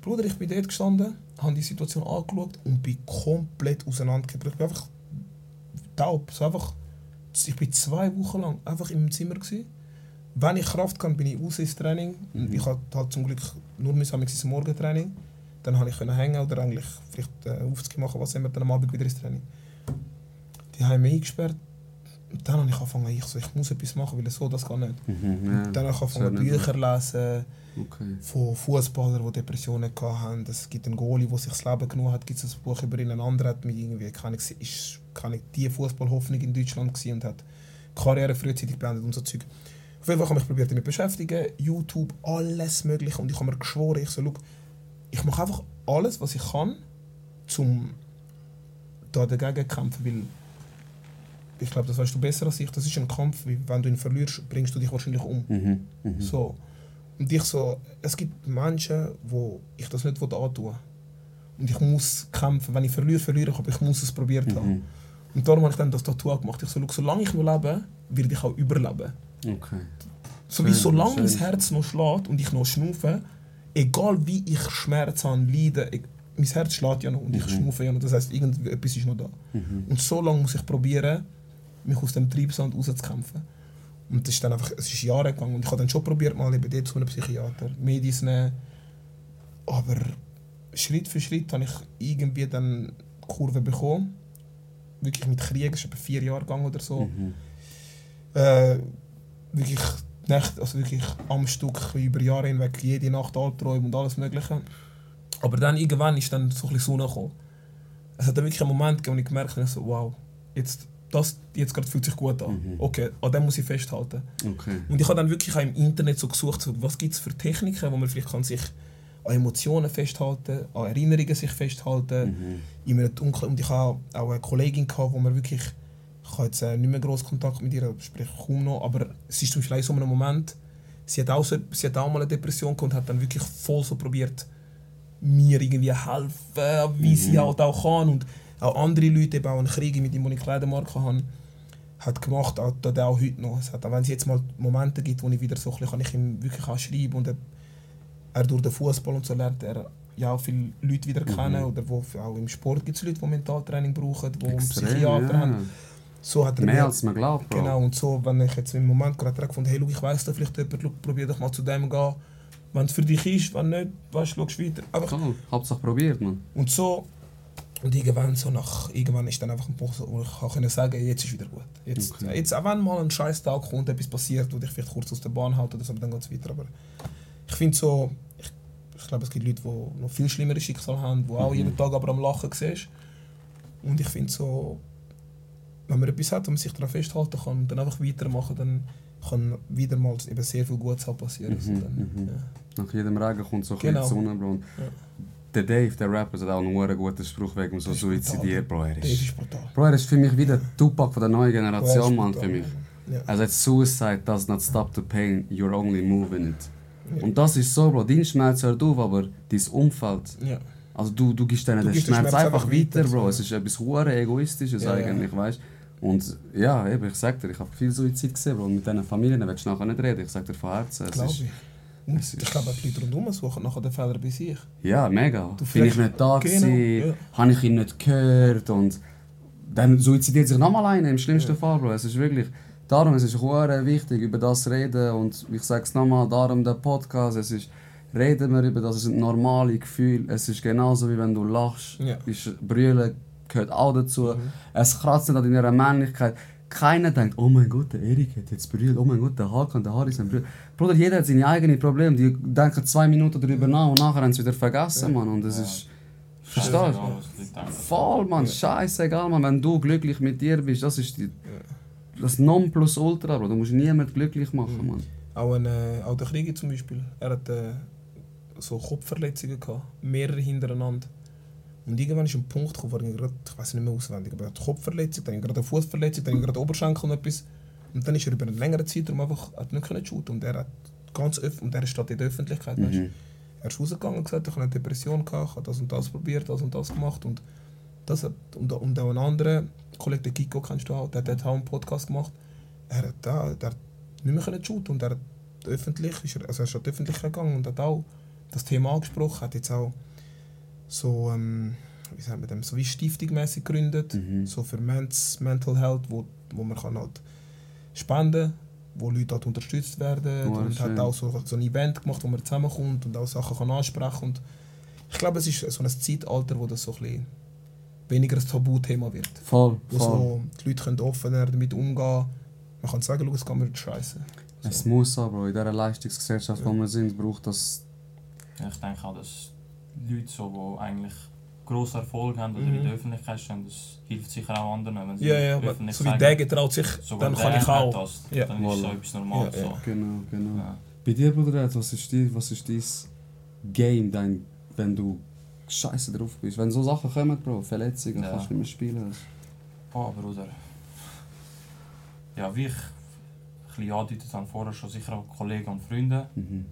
Bruder, ich bin dort gestanden, habe die Situation angeschaut und bin komplett auseinandergebrochen. Ich bin einfach taub. So einfach, ich bin zwei Wochen lang einfach im Zimmer. Gewesen. Wenn ich Kraft kann, bin ich raus ins Training. Und Ich hatte halt zum Glück nur ins Morgentraining. Dann konnte ich hängen oder eigentlich vielleicht äh, Aufzug machen, was immer, dann am Abend wieder ins Training. Die haben mich eingesperrt. Und dann habe ich angefangen, ich, so, ich muss etwas machen, weil so, das geht nicht. Mhm, ja. Dann habe ich angefangen, Bücher lesen Okay. von Fußballern, die Depressionen hatten. Es gibt einen Goalie, der sich das Leben genommen hat. Es gibt ein Buch über ihn. Ein anderer hat mich irgendwie, keine Ahnung, ist keine Ahnung, die Fußballhoffnung in Deutschland gewesen und hat die Karriere frühzeitig beendet und so Zeug. Auf jeden Fall habe ich mich probiert damit beschäftigen. YouTube, alles Mögliche. Und ich habe mir geschworen, ich so, schau, ich mache einfach alles, was ich kann, um da dagegen zu kämpfen. Weil ich glaube, das weißt du besser als ich. Das ist ein Kampf. weil Wenn du ihn verlierst, bringst du dich wahrscheinlich um. Mhm. Mhm. So. Und ich so, es gibt Menschen, wo ich das nicht antun will. Und ich muss kämpfen. Wenn ich verliere, verliere ich, aber ich muss es probiert haben. Mhm. Und darum habe ich dann das Tattoo gemacht. Ich so, solange ich noch lebe, werde ich auch überleben. Okay. So wie Schön, solange mein. Herz noch schlägt und ich noch schnaufe, egal wie ich Schmerz habe, leide, ich, mein Herz schlägt ja noch und ich schnaufe ja noch. Das heißt, irgendetwas ist noch da. Mhm. Und so lange muss ich probieren, mich aus dem Treibsand rauszukämpfen. Und das ist dann einfach, es ist Jahre gegangen und ich habe dann schon probiert, mal eben dort zu einem Psychiater Medis nehmen. Aber Schritt für Schritt habe ich irgendwie dann die Kurve bekommen. Wirklich mit Krieg, es ist etwa vier Jahre gegangen oder so. Mhm. Äh, wirklich, Nächte, also wirklich am Stück über Jahre hinweg, jede Nacht Albträume und alles Mögliche. Aber dann irgendwann ist dann so ein bisschen Sonne gekommen. Es hat dann wirklich einen Moment gegeben, wo ich gemerkt habe, so, wow, jetzt, das jetzt gerade fühlt sich gut an. Mhm. Okay, an dem muss ich festhalten. Okay. Und ich habe dann wirklich auch im Internet so gesucht, so, was gibt es für Techniken, wo man vielleicht kann sich an Emotionen festhalten, an Erinnerungen sich festhalten, Mhm. und ich habe auch eine Kollegin gehabt, wo man wirklich, ich habe jetzt nicht mehr groß Kontakt mit ihr, sprich kaum noch, aber es ist zum Beispiel auch so ein Moment, sie hat auch, so, sie hat auch mal eine Depression gehabt und hat dann wirklich voll so probiert, mir irgendwie helfen, wie sie halt auch kann und auch andere Leute, eben auch einen Krieg mit wo ich Kleidermarke habe, hat gemacht, auch, auch, auch heute noch. Es hat, auch wenn es jetzt mal Momente gibt, wo ich wieder so ein bisschen, kann ich ihm wirklich schreiben und er, er durch den Fußball und so lernt er ja auch viele Leute wieder kennen oder wo auch im Sport gibt es Leute, die Mentaltraining brauchen, die einen Extrem, Psychiater ja. haben. So hat er Mehr mir- als man glaubt, Bro. Genau, und so, wenn ich jetzt im Moment gerade gefunden hey, schau, ich weiss da vielleicht jemand, schau, probier doch mal zu dem gehen. Wenn es für dich ist, wenn nicht, weißt du, weiter. Einfach Cool. Hauptsache probiert, man. und so. Und irgendwann, so nach, irgendwann ist dann einfach ein Punkt, wo ich kann sagen jetzt ist wieder gut. Jetzt, Okay. jetzt, auch wenn mal ein scheiß Tag kommt, etwas passiert, wo dich vielleicht kurz aus der Bahn haut oder so, dann geht es weiter. Aber ich finde so, ich, ich glaube, es gibt Leute, die noch viel schlimmere Schicksale haben, die auch Mhm. jeden Tag aber am Lachen siehst. Und ich finde so, wenn man etwas hat, wo man sich daran festhalten kann und dann einfach weitermachen, dann kann wieder mal eben sehr viel Gutes auch passieren. Also Mhm, dann, mhm. ja. Nach jedem Regen kommt so ein Genau. bisschen Sonne, Bro. Und Ja. Der Dave, der Rapper, hat auch einen guten Spruch wegen so suizidiert, Bro. Er ist, ist brutal. Bro, er ist für mich wie der Tupac von der neuen er Generation, Mann, für mich. Ja. Er sagt, Suicide does not stop the pain, you're only moving it. Ja. Und das ist so, Bro, dein Schmerz hört auf, aber dein Umfeld, Ja. also du, du gibst denen Du den gibst den Schmerz, Schmerz einfach einfach weiter, weiter, Bro. Es ist etwas hure egoistisches eigentlich, weißt Und ja, eben, ich sag dir, ich habe viel Suizid gesehen. Und mit diesen Familien willst du nachher nicht reden, ich sag dir von Herzen. Glaube ich. Und es ich glaube, die Leute rundherum suchen nachher den Fehler bei sich. Ja, mega. Du Bin ich nicht da Genau, gewesen? ja. Habe ich ihn nicht gehört? Und dann suizidiert sich nochmal einer, im schlimmsten Ja. Fall, Bro. Es ist wirklich... Darum es ist hure wichtig, über das reden. Und ich sage es nochmal, darum der Podcast. Es ist... Reden wir über das, es sind normale Gefühle. Es ist genauso wie wenn du lachst. Ja. Ist, Brüllen gehört auch dazu. Mhm. Es kratzt nicht an deiner Männlichkeit. Keiner denkt, oh mein Gott, der Erik hat jetzt brüllt, oh mein Gott, der Hakan, der Haris haben brüllt. Bruder, jeder hat seine eigenen Probleme. Die denken zwei Minuten darüber nach und nachher haben sie wieder vergessen, Mann. Und das Ja. ist... Verstehst du? Denken. Voll, Mann, Ja. scheißegal, Mann. Wenn du glücklich mit dir bist, das ist die, das Nonplusultra, Bro. Du musst niemanden glücklich machen, Mhm. Mann. Auch, ein, äh, auch der Krieger zum Beispiel. Er hat äh, so Kopfverletzungen gehabt, mehrere hintereinander. Und irgendwann ist ein Punkt gekommen, wo er gerade, ich weiß nicht mehr auswendig, aber er hat Kopfverletzung, dann gerade eine Fußverletzung, dann gerade Oberschenkel und etwas. Und dann ist er über einen längeren Zeitraum einfach hat nicht können shooten und er hat ganz öff und er steht in der Öffentlichkeit, weißt? Mhm. Er ist rausgegangen und gesagt, ich habe eine Depression gehabt, ich habe das und das probiert, das und das gemacht und das hat, und, und auch ein anderer Kollege, der Kiko, kennst du auch, der, der hat auch einen Podcast gemacht. Er hat, da, der hat nicht mehr können shooten und er hat öffentlich, ist er, also er ist an die Öffentlichkeit gegangen und hat auch das Thema angesprochen, hat jetzt auch so, ähm, wie sagen wir dem, so wie stiftungmäßig gegründet, Mhm. so für Mens, Mental Health, wo, wo man kann halt spenden wo Leute halt unterstützt werden Oh, und schön. hat auch so, so ein Event gemacht, wo man zusammenkommt und auch Sachen kann ansprechen und ich glaube, es ist so ein Zeitalter, wo das so ein bisschen weniger ein Tabuthema wird. Voll, Wo voll. so die Leute können offener damit umgehen Man kann sagen, es geht mir nicht scheiße. Es muss aber, in dieser Leistungsgesellschaft, wo wir sind, braucht das... Ja, Ich denke auch, dass Leute, so, die eigentlich grossen Erfolg haben oder Mhm. in der Öffentlichkeit stehen, das hilft sicher auch anderen, wenn sie Ja, ja, öffentlich so wie der getraut sich, sogar dann kann ich auch. Das, Ja. Dann ist so etwas Normales. Ja, ja. So. Genau, genau. Ja. Bei dir, Bruder, was ist, die, was ist dein Game, dein, wenn du scheiße drauf bist? Wenn so Sachen kommen, Bro, Verletzungen, Ja. kannst du nicht mehr spielen. Boah, Bruder. Ja, wie ich ein bisschen angedeutet habe, vorher schon sicher auch Kollegen und Freunde. Mhm.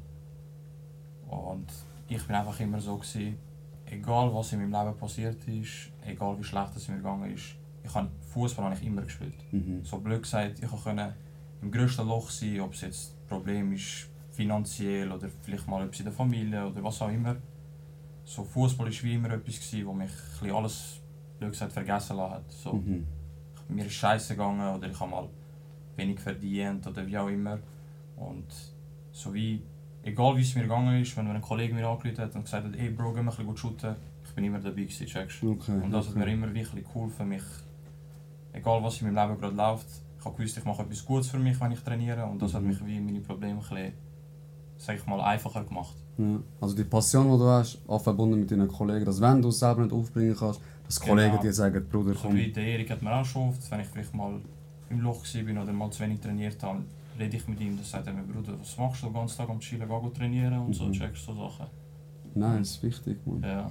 Und ich bin einfach immer so gewesen, egal was in meinem Leben passiert ist, egal wie schlecht es mir gegangen ist, ich habe Fußball habe ich immer gespielt. Mhm. So blöd gesagt, ich konnte im grössten Loch sein, ob es jetzt ein Problem ist, finanziell oder vielleicht mal etwas in der Familie oder was auch immer. So Fußball war wie immer etwas, gewesen, wo mich alles blöd gesagt vergessen hat. So, Mhm. mir ist scheiße gegangen oder ich habe mal wenig verdient oder wie auch immer. Und so wie, egal wie es mir gegangen ist, wenn mir ein Kollege mir angerufen hat und gesagt hat, hey Bro, geh mal ein bisschen gut shooten, ich bin immer dabei gewesen, checkst? Okay. Und das hat okay. mir immer wirklich geholfen, mich, egal was in meinem Leben gerade läuft, ich habe gewusst, ich mache etwas Gutes für mich, wenn ich trainiere und das hat Mhm. mich wie meine Probleme ein bisschen, sag ich mal, einfacher gemacht. Ja. Also die Passion, die du hast, auch verbunden mit deinen Kollegen, dass wenn du es selber nicht aufbringen kannst, dass Genau. Kollegen dir sagen, Bruder, So komm. wie der Erik hat mir auch schon oft, wenn ich vielleicht mal im Loch war oder mal zu wenig trainiert habe, rede ich mit ihm, dann sagt er mir, Bruder, was machst du den ganzen Tag am Chillen, geh trainieren und so, Mhm. checkst du so Sachen. Nein, das ist wichtig, Mann. Ja.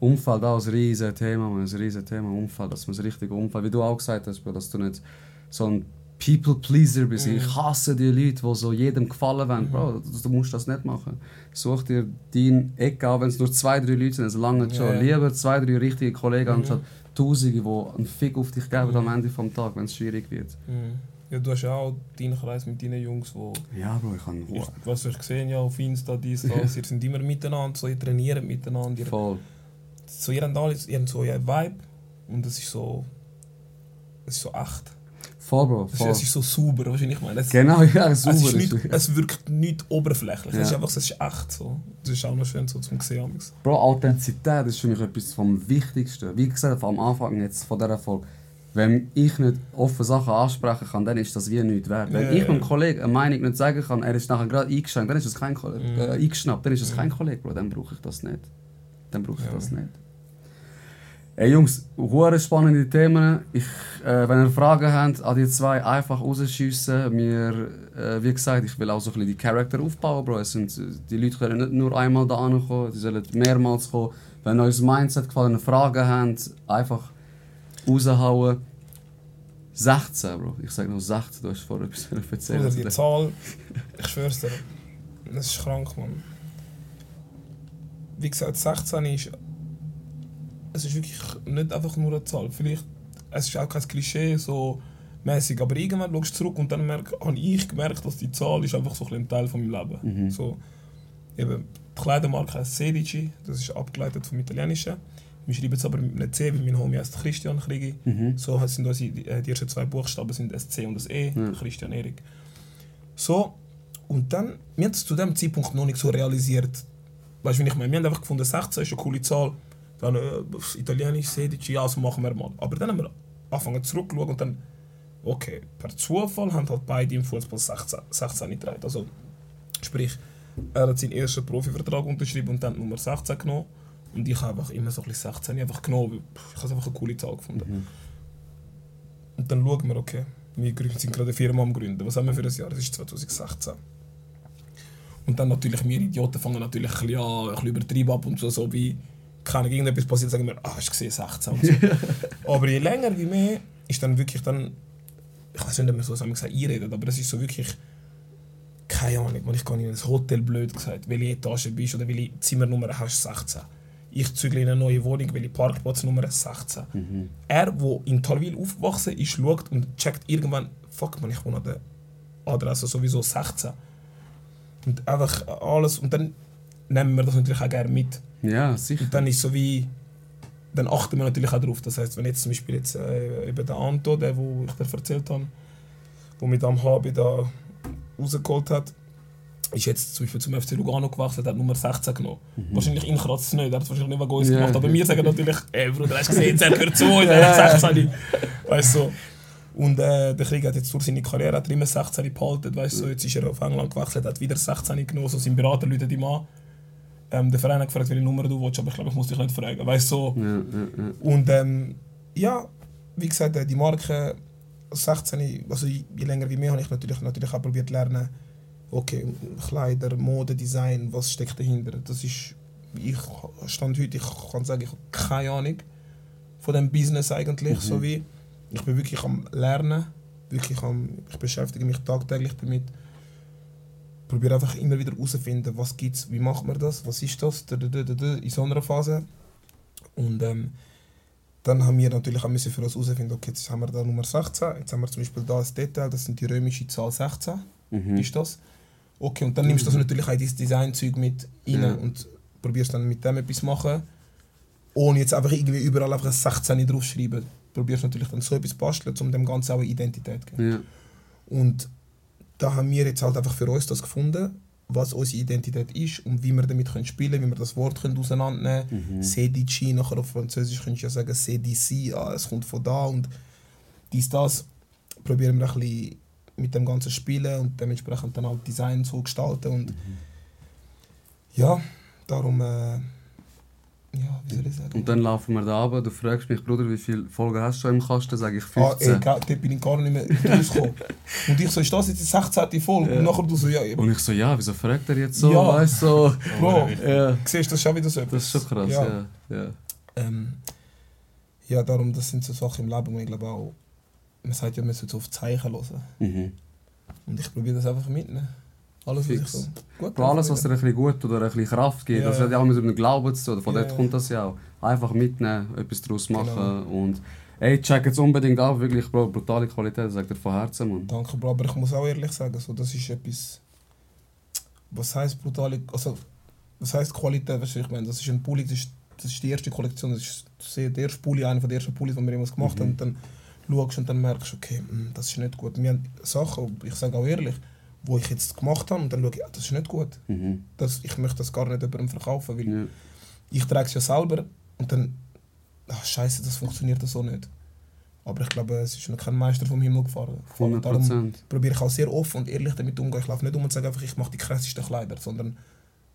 Umfeld auch ein riesiges Thema, man, ein riesiges Thema, Umfeld, dass man das richtige Umfeld, wie du auch gesagt hast, dass du nicht so ein People-Pleaser bist. Mhm. Ich hasse die Leute, die so jedem gefallen wollen. Mhm. Bro, du, musst das nicht machen. Such dir deine Ecke an, wenn es nur zwei, drei Leute sind, es lange schon. Ja. Lieber zwei, drei richtige Kollegen Mhm. anstatt Tausende, die einen Fick auf dich geben Mhm. am Ende des Tages, wenn es schwierig wird. Mhm. Ja, du hast ja auch deinen Kreis mit deinen Jungs, wo Ja, Bro, ich kann ich, was ich gesehen ja auf Insta, dies, das, ihr sind immer miteinander, so, ihr trainiert miteinander, ihr, voll. so, ihr habt alles, ihr habt so einen Vibe und es ist so, es ist so echt. Voll, Bro, Es ist, voll. es ist so sauber, weißt du, was ich meine? Es, Genau, (laughs) ja, super. es, nicht, es wirkt nicht oberflächlich, es ist Ja. einfach, es ist echt so. Das ist auch noch schön so zum sehen. Bro, Authentizität ist für mich etwas vom Wichtigsten. Wie gesagt, am Anfang jetzt von dieser Folge. Wenn ich nicht offen Sachen ansprechen kann, dann ist das wie nichts wert. Wenn Ja, ich ja. einem Kollegen eine Meinung nicht sagen kann, er ist nachher gerade eingeschränkt, dann ist es kein Kollege. Mhm. Äh, eingeschnappt, dann ist es Mhm. kein Kollege, Bro. Dann brauche ich das nicht. Dann brauche ich das nicht. Ey Jungs, hure spannende Themen. Ich, äh, wenn ihr Fragen habt an die zwei, einfach rausschiessen. Mir, äh, wie gesagt, ich will auch so ein bisschen die Charakter aufbauen, Bro. Es sind, die Leute können nicht nur einmal da kommen, die sollen mehrmals kommen. Wenn euch das Mindset gefallen, Fragen habt, einfach raushauen. 16, Bro. Ich sage noch 16, du hast vorher (laughs) etwas erzählt. Oder die Zahl, (laughs) ich schwör's dir, das ist krank, Mann. Wie gesagt, 16 ist. Es ist wirklich nicht einfach nur eine Zahl. Vielleicht, es ist auch kein Klischee so mäßig, aber irgendwann schaust du zurück und dann merk, habe ich gemerkt, dass die Zahl ist einfach so ein Teil von meinem Leben. Mhm. So, eben, die Kleidermarke heißt Sedici, das ist abgeleitet vom Italienischen. Wir schreiben es aber mit einem C, weil mein Homie heißt Christian Krigi. Mhm. So sind unsere, die, äh, die ersten zwei Buchstaben sind das C und das E, Ja. Christian Erik. So, und dann, wir haben es zu dem Zeitpunkt noch nicht so realisiert. Weißt du, wie ich meine? Wir haben einfach gefunden, 16 ist eine coole Zahl. Dann äh, Italienisch, Sedici, ja, so machen wir mal. Aber dann haben wir angefangen zurückzuschauen und dann, okay, per Zufall haben halt beide im Fußball 16, 16 getragen. Also, sprich, er hat seinen ersten Profivertrag unterschrieben und dann Nummer 16 genommen. Und ich habe einfach immer so ein bisschen 16 einfach genommen, weil ich habe es einfach eine coole Zahl gefunden. Und dann schauen wir, okay, wir gründen- sind gerade eine Firma am Gründen. Was haben wir für ein Jahr? Das ist 2016. Und dann natürlich, wir Idioten fangen natürlich ein bisschen an, ein bisschen übertrieben ab und so, so wie, keine irgendetwas passiert, sagen wir, ah, hast du gesehen, 16 und so. (laughs) aber je länger, wie mehr, ist dann wirklich dann, ich weiß nicht, ob man so sagen einredet, aber es ist so wirklich, keine Ahnung, man, ich gehe in ein Hotel, blöd gesagt, welche Etage bist oder welche Zimmernummer hast, 16. Ich zügle in eine neue Wohnung, welche Parkplatznummer 16. Er, der in Talwil aufgewachsen ist, schaut und checkt irgendwann, fuck man, ich wohne an der Adresse sowieso 16. Und einfach alles, und dann nehmen wir das natürlich auch gerne mit. Ja, sicher. Und dann ist so wie, dann achten wir natürlich auch darauf. Das heißt, wenn jetzt zum Beispiel jetzt, äh, eben der Anto, der, wo ich dir erzählt habe, der mit am HB da rausgeholt hat, ist jetzt zum Beispiel zum FC Lugano gewechselt, hat Nummer 16 genommen. Wahrscheinlich ihn kratzt es nicht, er hat es wahrscheinlich nicht wegen uns Ja. gemacht. Aber wir sagen natürlich, (laughs) ey Bruder, hast du gesehen, er gehört zu (laughs) er hat 16. Weißt du so. Und äh, der Krieg hat jetzt durch seine Karriere hat er immer 16 behalten. Weißt du, so, jetzt ist er auf England gewechselt, hat wieder 16 genommen. So, sein Berater läutet ihm an. Ähm, der Verein hat gefragt, welche Nummer du willst, aber ich glaube, ich muss dich nicht fragen. Weißt du, so. Ja, ja, ja. Und ähm, ja, wie gesagt, äh, die Marke 16, also je je länger wie mehr, habe ich natürlich, natürlich auch probiert zu lernen, okay, Kleider, Mode, Design, was steckt dahinter. Das ist, ich stand heute, ich kann sagen, ich habe keine Ahnung von dem Business eigentlich, so wie, ich bin wirklich am Lernen, wirklich am, ich beschäftige mich tagtäglich damit, probiere einfach immer wieder herauszufinden, was gibt's, wie macht man das, was ist das, da, da, da, da, da, in so einer Phase. Und ähm, dann haben wir natürlich auch müssen für uns herausfinden, okay, jetzt haben wir da Nummer 16, jetzt haben wir zum Beispiel da ein Detail, das sind die römische Zahl 16, Mhm. ist das. Okay, und dann nimmst du das natürlich auch in dein Designzeug mit rein Ja. und probierst dann mit dem etwas machen, ohne jetzt einfach irgendwie überall einfach ein 16 draufschreiben. Probierst natürlich dann so etwas basteln, um dem Ganzen auch eine Identität zu geben. Ja. Und da haben wir jetzt halt einfach für uns das gefunden, was unsere Identität ist und wie wir damit können spielen können, wie wir das Wort können auseinandernehmen können. CDG, nachher auf Französisch könntest du ja sagen CDC, ah, es kommt von da und dies, das. Probieren wir ein bisschen mit dem Ganzen spielen und dementsprechend dann halt Design so gestalten und ja, darum, äh, ja, wie soll ich sagen? Und dann laufen wir da runter, du fragst mich, Bruder, wie viele Folgen hast du schon im Kasten? Sag ich Ah, 15. ey, ga- dort bin ich gar nicht mehr rausgekommen. (laughs) und ich so, ist das jetzt die 16. Folge? Und nachher du so, ja, eben. Und ich so, ja, wieso fragt er jetzt so? Ja. Weißt du, so. Bro, Ja, siehst du, das ist schon wieder so das ist schon krass, Ja. ja. ja. Ähm, ja, darum, das sind so Sachen im Leben, wo ich glaube auch, man sagt ja, man sollte so auf Zeichen hören. Mhm. Und ich probiere das einfach mitnehmen. Alles, was so gut Bro, alles, was dir ein bisschen gut oder ein bisschen Kraft gibt, Ja. das hat ja auch mit dem Glauben zu tun. Von Ja, dort kommt das ja auch. Einfach mitnehmen, etwas daraus machen Genau. und ey, check jetzt unbedingt ab, wirklich, Bro, brutale Qualität, sagt er von Herzen, Mann. Danke, Bro, aber ich muss auch ehrlich sagen, so, das ist etwas, was heißt brutale, also, was heißt Qualität, weißt du, ich meine, das ist ein Pulli, das ist, das ist die erste Kollektion, das ist der erste Pulli, einer der ersten Pullis, die wir jemals gemacht haben, und dann schaust und dann merkst okay, mm, das ist nicht gut. Wir haben Sachen, ich sage auch ehrlich, wo ich jetzt gemacht habe und dann schaue ich, ah, das ist nicht gut. Mhm. Das, ich möchte das gar nicht jemandem verkaufen, weil Ja. ich trage es ja selber und dann, ach scheiße, das funktioniert so nicht. Aber ich glaube, es ist noch kein Meister vom Himmel gefahren. 100 Darum Prozent. probiere ich auch sehr offen und ehrlich damit umzugehen. Ich laufe nicht um und sage einfach, ich mache die krassesten Kleider, sondern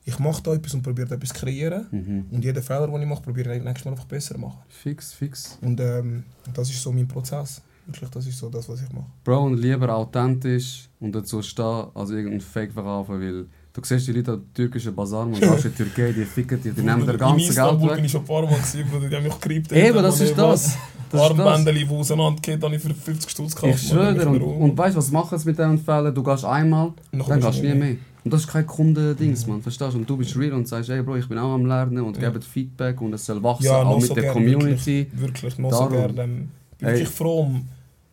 ich mache da etwas und probiere etwas zu kreieren. Mhm. Und jeden Fehler, den ich mache, probiere ich nächstes Mal einfach besser zu machen. Fix, fix. Und ähm, das ist so mein Prozess. Wirklich, das ist so das, was ich mache. Bro, und lieber authentisch und dazu stehen, als irgendeinen Fake verkaufen, weil du siehst die Leute am türkischen Basar, man gehst in die Türkei, die ficken dich, die (laughs) nehmen dir In ganze Geld Istanbul bin weg. ich schon ein paar Mal gewesen, Bruder, die haben mich gerippt. Eben, das ist das. das. Armbänder, die auseinandergehen, habe ich für 50 Stutz gekauft. Ich schwöre und, und weißt du, was machen sie mit diesen Fällen? Du gehst einmal, dann gehst du nie mehr. Und das ist kein Kundendings, man, verstehst du? Und du bist real und sagst, ey Bro, ich bin auch am Lernen und Ja. gebe Feedback und es soll wachsen, Ja, auch mit so der gern, Community. Wirklich, noch Darum. so gerne. Ähm, bin Ey. wirklich froh um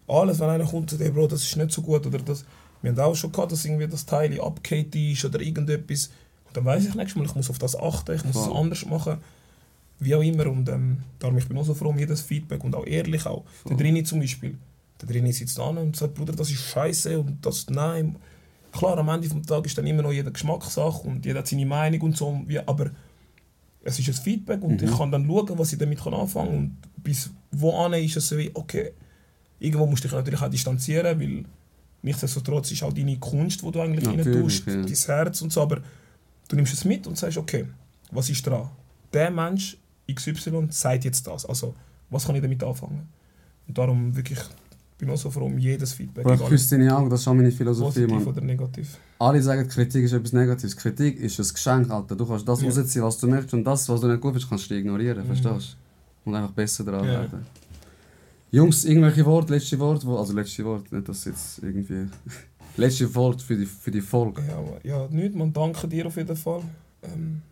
alles, wenn einer kommt und sagt, ey Bro, das ist nicht so gut. Oder das, wir haben auch schon gehabt, dass irgendwie das Teil abgehakt ist oder irgendetwas. Und dann weiß ich nächstes Mal, ich muss auf das achten, ich muss es Voll. anders machen. Wie auch immer. Und ähm, darum ich bin auch so froh um jedes Feedback und auch ehrlich auch. Der Drini zum Beispiel. Der Drini sitzt an und sagt, Bruder, das ist scheiße und das nein. Klar, am Ende des Tages ist dann immer noch jeder Geschmackssache und jeder hat seine Meinung und so. Wie, aber es ist ein Feedback und Mhm. ich kann dann schauen, was ich damit kann anfangen kann. Und bis wohin ist es so wie, okay, irgendwo musst du dich natürlich auch distanzieren, weil nichtsdestotrotz ist auch deine Kunst, die du eigentlich rein tust, ja. dein Herz und so, aber du nimmst es mit und sagst, okay, was ist dran? Der Mensch XY sagt jetzt das, also was kann ich damit anfangen? Und darum wirklich, ich bin auch so froh um jedes Feedback, Bro, ich küsse deine Augen, das ist auch meine Philosophie, positiv man. oder negativ. Alle sagen, Kritik ist etwas Negatives. Kritik ist ein Geschenk, Alter. Du kannst das Ja. rausziehen, was du möchtest und das, was du nicht gut findest, kannst du ignorieren, Mhm. verstehst du? Und einfach besser daran Ja. werden. Jungs, irgendwelche Worte, letzte Worte, wo, also letzte Worte, nicht dass jetzt irgendwie... (laughs) letzte Wort für die, für die Folge. Ja, aber- ja nicht, man danke dir auf jeden Fall. Ähm,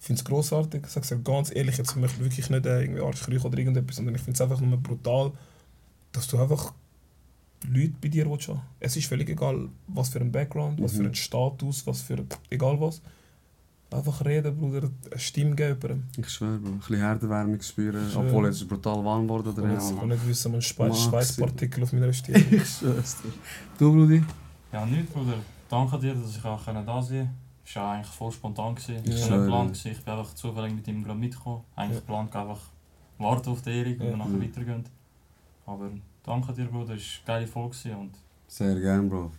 ich finde es grossartig, ich sage es ganz ehrlich, jetzt möchte ich wirklich nicht äh, irgendwie Arschkriechen oder irgendetwas, sondern ich finde es einfach nur brutal, dass du einfach Leute bei dir willst haben. Es ist völlig egal, was für ein Background, was Mhm. für ein Status, was für egal was. Einfach reden, Bruder, eine Stimme geben. Ich schwöre, Bro. Ein bisschen Herdenwärme spüren, Schwöre. obwohl es brutal warm geworden Ich kann nicht wissen, man Schweiß. Schweißpartikel auf meiner Stirn. (laughs) Ich schwör's dir. Du, Brudi? Ja, nicht, Bruder. Danke dir, dass ich auch da sein konnte. Es war eigentlich voll spontan. gewesen. Ja. war nicht geplant. Ich bin einfach zufällig mit ihm gerade mitgekommen. Eigentlich Ja. geplant, einfach warten auf die Erik und Ja. dann nachher Mhm. weitergehen. Aber danke dir, Bruder. Es war eine geile Folge gewesen und Sehr gern, Bro.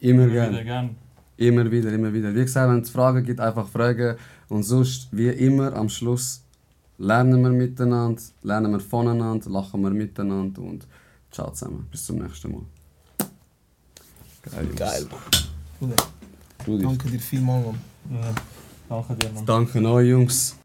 Immer immer gern. wieder gern. Immer wieder, immer wieder. Wie gesagt, wenn es Fragen gibt, einfach fragen. Und sonst, wie immer, am Schluss lernen wir miteinander, lernen wir voneinander, lachen wir miteinander und ciao zusammen. Bis zum nächsten Mal. Geil. Jungs. Geil. Bruder, danke dir vielmals, Mann. Ja, danke dir, Mann. Danke euch, Jungs.